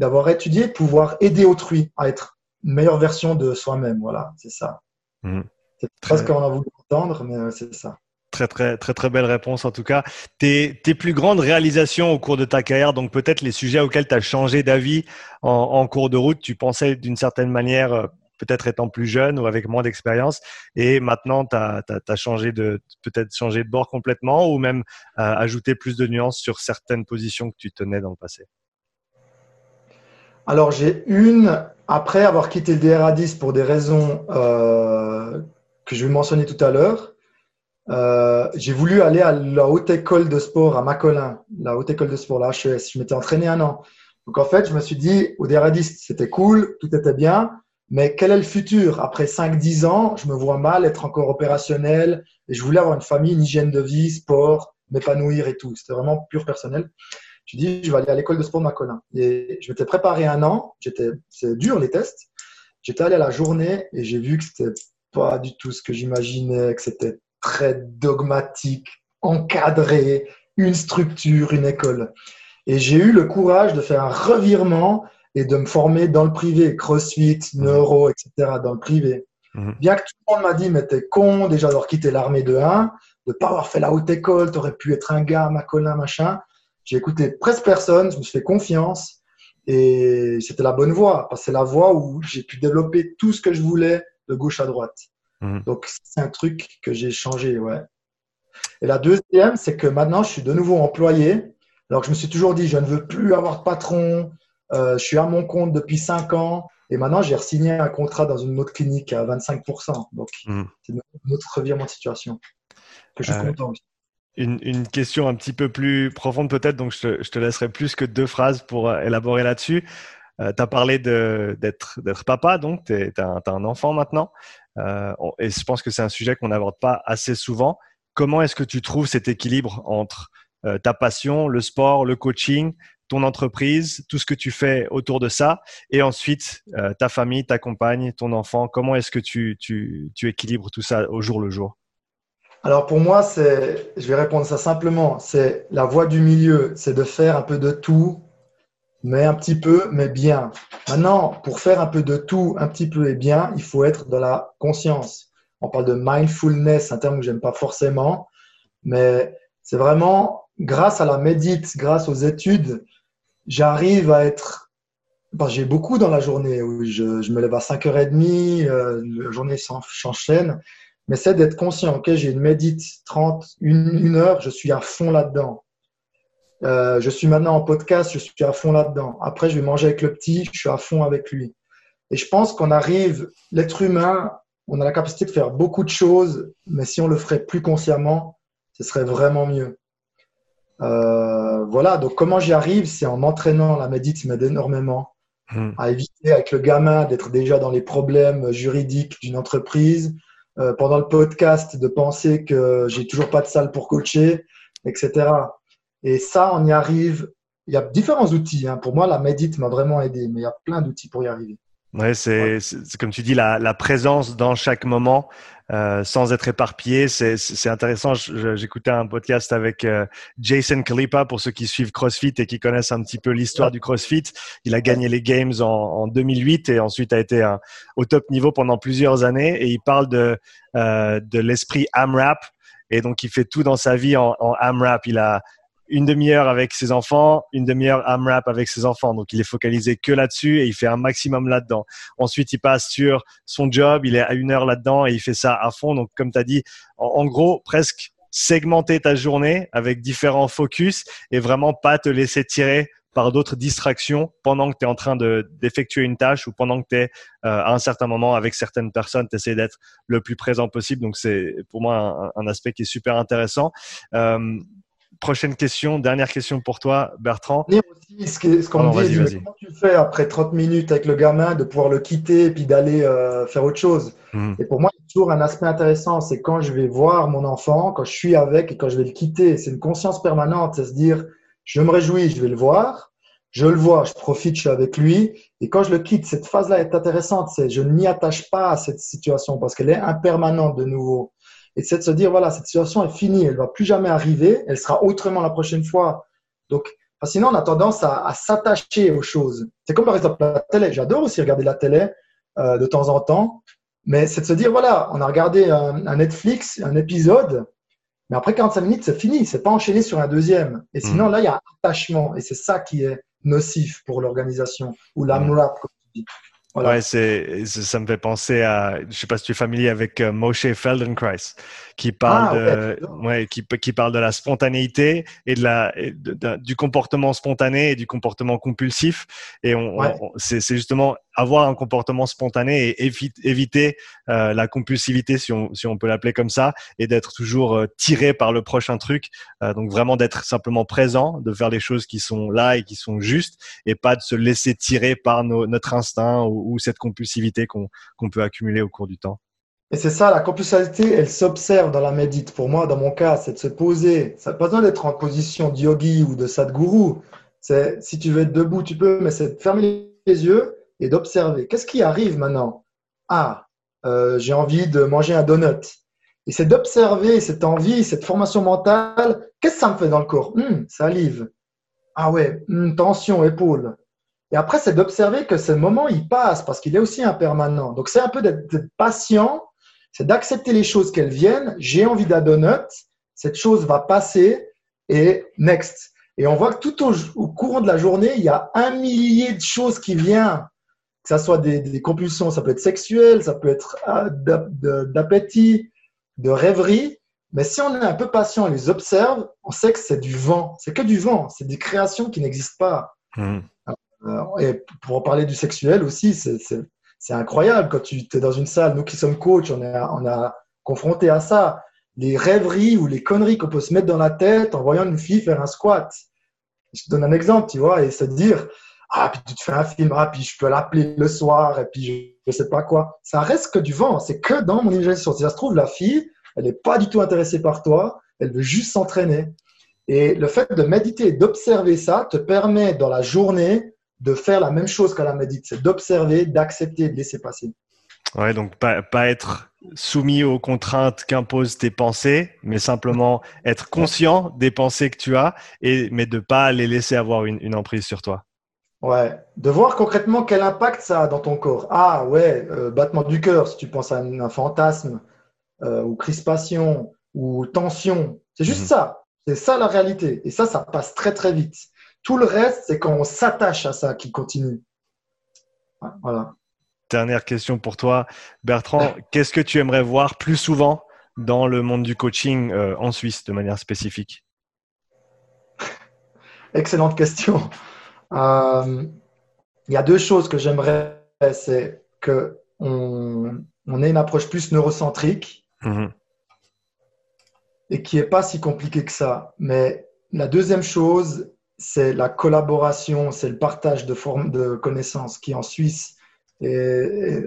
d'avoir étudié, de pouvoir aider autrui à être une meilleure version de soi-même. Voilà, c'est ça. Mmh. C'est presque ce qu'on a voulu entendre, mais c'est ça. Très, très, très, très belle réponse en tout cas. Tes, tes plus grandes réalisations au cours de ta carrière, donc peut-être les sujets auxquels tu as changé d'avis en, cours de route, tu pensais d'une certaine manière, euh, peut-être étant plus jeune ou avec moins d'expérience, et maintenant tu as, changé de, peut-être changé de bord complètement ou même euh, ajouté plus de nuances sur certaines positions que tu tenais dans le passé? Alors j'ai une, après avoir quitté le DRA10 pour des raisons euh, que je vais mentionner tout à l'heure, euh, j'ai voulu aller à la haute école de sport à Macolin, la haute école de sport, la HES. Je m'étais entraîné un an. Donc en fait, je me suis dit, au DRADIS, c'était cool, tout était bien, mais quel est le futur? Après 5-10 ans, je me vois mal être encore opérationnel et je voulais avoir une famille, une hygiène de vie, sport, m'épanouir et tout. C'était vraiment pur personnel. Je me dit, je vais aller à l'école de sport de Macolin. Et je m'étais préparé un an. J'étais, c'est dur les tests. J'étais allé à la journée et j'ai vu que c'était pas du tout ce que j'imaginais, que c'était très dogmatique, encadré, une structure, une école. Et j'ai eu le courage de faire un revirement et de me former dans le privé, crossfit, neuro, etc., dans le privé. Mhm. Bien que tout le monde m'a dit, mais t'es con déjà d'avoir quitté l'armée de 1, de pas avoir fait la haute école, t'aurais pu être un gars, macolin, machin. J'ai écouté presque personne, je me suis fait confiance et c'était la bonne voie, parce que c'est la voie où j'ai pu développer tout ce que je voulais de gauche à droite. Mhm. Donc, c'est un truc que j'ai changé, ouais. Et la deuxième, c'est que maintenant, je suis de nouveau employé. Alors que je me suis toujours dit, je ne veux plus avoir de patron. Euh, je suis à mon compte depuis 5 ans. Et maintenant, j'ai signé un contrat dans une autre clinique à 25%. Donc, mhm. c'est une autre revirement de situation que je suis euh, content aussi. Une, question un petit peu plus profonde peut-être, donc je te, laisserai plus que deux phrases pour euh, élaborer là-dessus. tu as parlé d'être papa, donc tu as, un enfant maintenant. Euh, et je pense que c'est un sujet qu'on n'aborde pas assez souvent. Comment est-ce que tu trouves cet équilibre entre euh, ta passion, le sport, le coaching, ton entreprise, tout ce que tu fais autour de ça, et ensuite euh, ta famille, ta compagne, ton enfant? Comment est-ce que tu équilibres tout ça au jour le jour? Alors pour moi, c'est, je vais répondre ça simplement, c'est la voie du milieu, c'est de faire un peu de tout mais un petit peu, mais bien. Maintenant, pour faire un peu de tout, un petit peu et bien, il faut être dans la conscience. On parle de mindfulness, un terme que j'aime pas forcément, mais c'est vraiment grâce à la médite, grâce aux études, j'arrive à être. j'ai beaucoup dans la journée. je, je me lève à 5h30, euh, la journée s'enchaîne, mais c'est d'être conscient. Ok, j'ai une médite 30, une, une heure, je suis à fond là-dedans. Euh, je suis maintenant en podcast, je suis à fond là-dedans. Après, je vais manger avec le petit, je suis à fond avec lui. Et je pense qu'on arrive, l'être humain, on a la capacité de faire beaucoup de choses, mais si on le ferait plus consciemment, ce serait vraiment mieux. Euh, voilà, donc comment j'y arrive, c'est en m'entraînant. La médite m'aide énormément hmm. à éviter avec le gamin d'être déjà dans les problèmes juridiques d'une entreprise. Euh, pendant le podcast, de penser que j'ai toujours pas de salle pour coacher, etc. Et ça, on y arrive. Il y a différents outils. Hein. Pour moi, la médite m'a vraiment aidé, mais il y a plein d'outils pour y arriver. Ouais, c'est comme tu dis, la, la, présence dans chaque moment, euh, sans être éparpillé, c'est intéressant. J'écoutais un podcast avec euh, Jason Kalipa pour ceux qui suivent CrossFit et qui connaissent un petit peu l'histoire du CrossFit. Il a gagné les Games en, en 2008 et ensuite a été un, au top niveau pendant plusieurs années. Et il parle de, euh, de l'esprit AMRAP. Et donc, il fait tout dans sa vie en, en AMRAP. Il a une demi-heure avec ses enfants, une demi-heure AMRAP avec ses enfants. Donc, il est focalisé que là-dessus et il fait un maximum là-dedans. Ensuite, il passe sur son job, il est à une heure là-dedans et il fait ça à fond. Donc, comme tu as dit, en, gros, presque segmenter ta journée avec différents focus et vraiment pas te laisser tirer par d'autres distractions pendant que tu es en train d'effectuer une tâche ou pendant que tu es euh, à un certain moment avec certaines personnes, tu essaies d'être le plus présent possible. Donc, c'est pour moi un, aspect qui est super intéressant. Euh, prochaine question, dernière question pour toi, Bertrand. Aussi, ce qu'on dit, comment tu fais après 30 minutes avec le gamin de pouvoir le quitter et puis d'aller euh, faire autre chose? Mhm. Et pour moi, il y a toujours un aspect intéressant, c'est quand je vais voir mon enfant, quand je suis avec et quand je vais le quitter. C'est une conscience permanente, c'est se dire, je me réjouis, je vais le voir, je le vois, je profite, je suis avec lui. Et quand je le quitte, cette phase-là est intéressante. C'est je ne m'y attache pas à cette situation parce qu'elle est impermanente de nouveau et c'est de se dire, voilà, cette situation est finie, elle ne va plus jamais arriver, elle sera autrement la prochaine fois. Donc, sinon, on a tendance à, s'attacher aux choses. C'est comme par exemple la télé. J'adore aussi regarder la télé euh, de temps en temps, mais c'est de se dire, voilà, on a regardé un, Netflix, un épisode, mais après 45 minutes, c'est fini, c'est pas enchaîné sur un deuxième. Et sinon, mmh. là, il y a un attachement, et c'est ça qui est nocif pour l'organisation, ou la mmh. comme tu dis. Ouais, c'est, ça me fait penser à, je sais pas si tu es familier avec euh, Moshe Feldenkrais, qui parle ah, de, ouais, qui, qui, parle de la spontanéité et de la, du comportement spontané et du comportement compulsif. Et on, c'est, justement avoir un comportement spontané et éviter euh, la compulsivité, si on, peut l'appeler comme ça, et d'être toujours euh, tiré par le prochain truc. Euh, donc vraiment d'être simplement présent, de faire les choses qui sont là et qui sont justes, et pas de se laisser tirer par notre instinct ou, cette compulsivité qu'on peut accumuler au cours du temps. Et c'est ça, la compulsivité, elle s'observe dans la médite. Pour moi, dans mon cas, c'est de se poser. Ça n'a pas besoin d'être en position de yogi ou de sadguru. Si tu veux être debout, tu peux, mais c'est de fermer les yeux et d'observer. Qu'est-ce qui arrive maintenant? Ah, euh, j'ai envie de manger un donut. Et c'est d'observer cette envie, cette formation mentale. Qu'est-ce que ça me fait dans le corps? Salive. Ah ouais, hum, tension, épaule. Et après, c'est d'observer que ce moment, il passe parce qu'il est aussi impermanent. Donc, c'est un peu d'être patient, c'est d'accepter les choses qu'elles viennent. J'ai envie d'un donut, cette chose va passer et next. Et on voit que tout au, au, courant de la journée, il y a un millier de choses qui viennent que ça soit des, compulsions, ça peut être sexuel, ça peut être ah, d'appétit, de rêverie. Mais si on est un peu patient et les observe, on sait que c'est du vent. C'est que du vent. C'est des créations qui n'existent pas. Mmh. Euh, et pour en parler du sexuel aussi, c'est incroyable. Quand tu es dans une salle, nous qui sommes coachs, on est, on a confronté à ça. Les rêveries ou les conneries qu'on peut se mettre dans la tête en voyant une fille faire un squat. Je te donne un exemple, tu vois, et se dire, ah, puis tu te fais un film, ah, puis je peux l'appeler le soir, et puis je, ne sais pas quoi. Ça reste que du vent. C'est que dans mon imagination. Si ça se trouve, la fille, elle n'est pas du tout intéressée par toi, elle veut juste s'entraîner. Et le fait de méditer d'observer ça te permet dans la journée de faire la même chose qu'à la médite, c'est d'observer, d'accepter, de laisser passer. Ouais, donc pas, pas être soumis aux contraintes qu'imposent tes pensées, mais simplement être conscient des pensées que tu as, et, mais de pas les laisser avoir une emprise sur toi. Ouais, de voir concrètement quel impact ça a dans ton corps. Ah ouais, euh, battement du cœur, si tu penses à un, fantasme, euh, ou crispation, ou tension. C'est juste mhm. ça. C'est ça la réalité. Et ça, ça passe très très vite. Tout le reste, c'est quand on s'attache à ça qui continue. Voilà. Dernière question pour toi, Bertrand. Qu'est-ce que tu aimerais voir plus souvent dans le monde du coaching euh, en Suisse de manière spécifique? Excellente question. Euh, il y a deux choses que j'aimerais, c'est qu'on on ait une approche plus neurocentrique mhm. et qui n'est pas si compliquée que ça. Mais la deuxième chose, c'est la collaboration, c'est le partage de, formes de connaissances qui en Suisse est,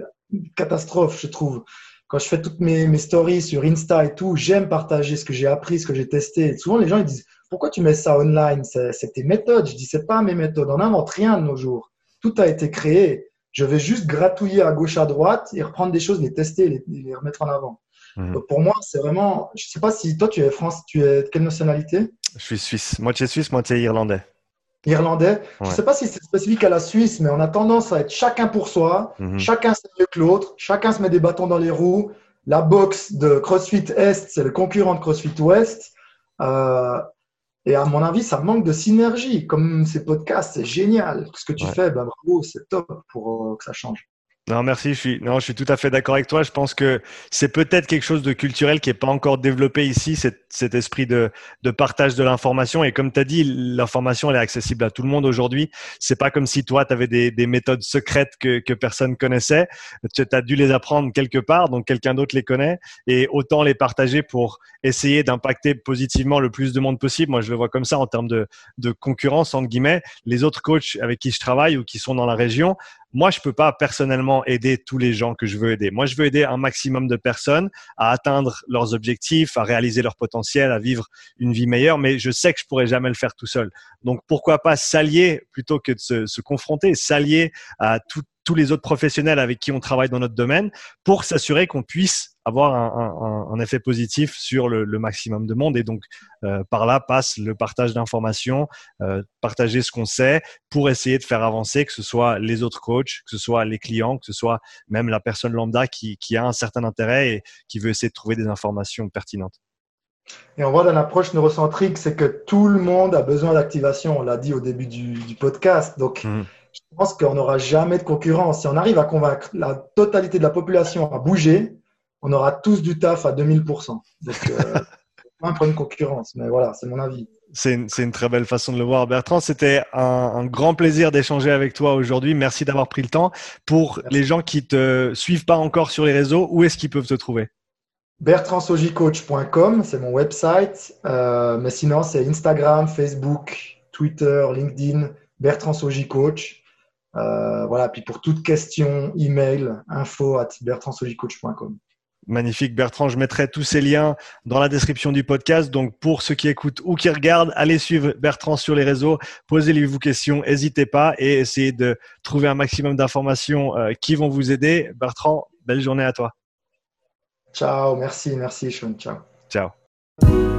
catastrophe, je trouve. Quand je fais toutes mes, mes stories sur Insta et tout, j'aime partager ce que j'ai appris, ce que j'ai testé. souvent, les gens ils disent pourquoi tu mets ça online? C'est tes méthodes. Je dis, c'est pas mes méthodes. On n'invente rien de nos jours. Tout a été créé. Je vais juste gratouiller à gauche, à droite et reprendre des choses, les tester, les, les remettre en avant. Mhm. pour moi, c'est vraiment. Je sais pas si toi, tu es France, tu es de quelle nationalité? Je suis suisse, moitié suisse, moitié irlandais. Irlandais. Je ne sais pas si c'est spécifique à la Suisse, mais on a tendance à être chacun pour soi. Mhm. Chacun c'est mieux que l'autre. Chacun se met des bâtons dans les roues. La boxe de CrossFit Est, c'est le concurrent de CrossFit Ouest. Euh, et à mon avis, ça manque de synergie. Comme ces podcasts, c'est génial. Ce que tu fais, ben bravo, c'est top pour euh, que ça change. Non, merci. Je suis, non, je suis tout à fait d'accord avec toi. Je pense que c'est peut-être quelque chose de culturel qui n'est pas encore développé ici, cet esprit de, de, partage de l'information. Et comme tu as dit, l'information, elle est accessible à tout le monde aujourd'hui. C'est pas comme si toi, tu avais des, des, méthodes secrètes que, que personne connaissait. Tu as dû les apprendre quelque part, donc quelqu'un d'autre les connaît. Et autant les partager pour essayer d'impacter positivement le plus de monde possible. Moi, je le vois comme ça en termes de, de concurrence, entre guillemets. Les autres coachs avec qui je travaille ou qui sont dans la région, moi, je peux pas personnellement aider tous les gens que je veux aider. Moi, je veux aider un maximum de personnes à atteindre leurs objectifs, à réaliser leur potentiel, à vivre une vie meilleure, mais je sais que je pourrais jamais le faire tout seul. Donc, pourquoi pas s'allier plutôt que de se, confronter, s'allier à tous les autres professionnels avec qui on travaille dans notre domaine pour s'assurer qu'on puisse avoir un, effet positif sur le, maximum de monde. Et donc, euh, par là passe le partage d'informations, euh, partager ce qu'on sait pour essayer de faire avancer, que ce soit les autres coachs, que ce soit les clients, que ce soit même la personne lambda qui a un certain intérêt et qui veut essayer de trouver des informations pertinentes. Et on voit dans l'approche neurocentrique, c'est que tout le monde a besoin d'activation. On l'a dit au début du, du podcast. Donc, mmh je pense qu'on n'aura jamais de concurrence. Si on arrive à convaincre la totalité de la population à bouger, on aura tous du taf à 2000%. Donc, euh, un point de concurrence, mais voilà, c'est mon avis. C'est une, une, très belle façon de le voir, Bertrand. C'était un, un, grand plaisir d'échanger avec toi aujourd'hui. Merci d'avoir pris le temps. Pour Merci. les gens qui te suivent pas encore sur les réseaux, où est-ce qu'ils peuvent te trouver? bertrandsojicoach.com, c'est mon website. Euh, mais sinon, c'est Instagram, Facebook, Twitter, LinkedIn, Bertrand. Euh, voilà, puis pour toute question, email, info at. Magnifique Bertrand, je mettrai tous ces liens dans la description du podcast. Donc pour ceux qui écoutent ou qui regardent, allez suivre Bertrand sur les réseaux, posez-lui vos questions, n'hésitez pas et essayez de trouver un maximum d'informations euh, qui vont vous aider. Bertrand, belle journée à toi. Ciao, merci, merci Sean, ciao. Ciao.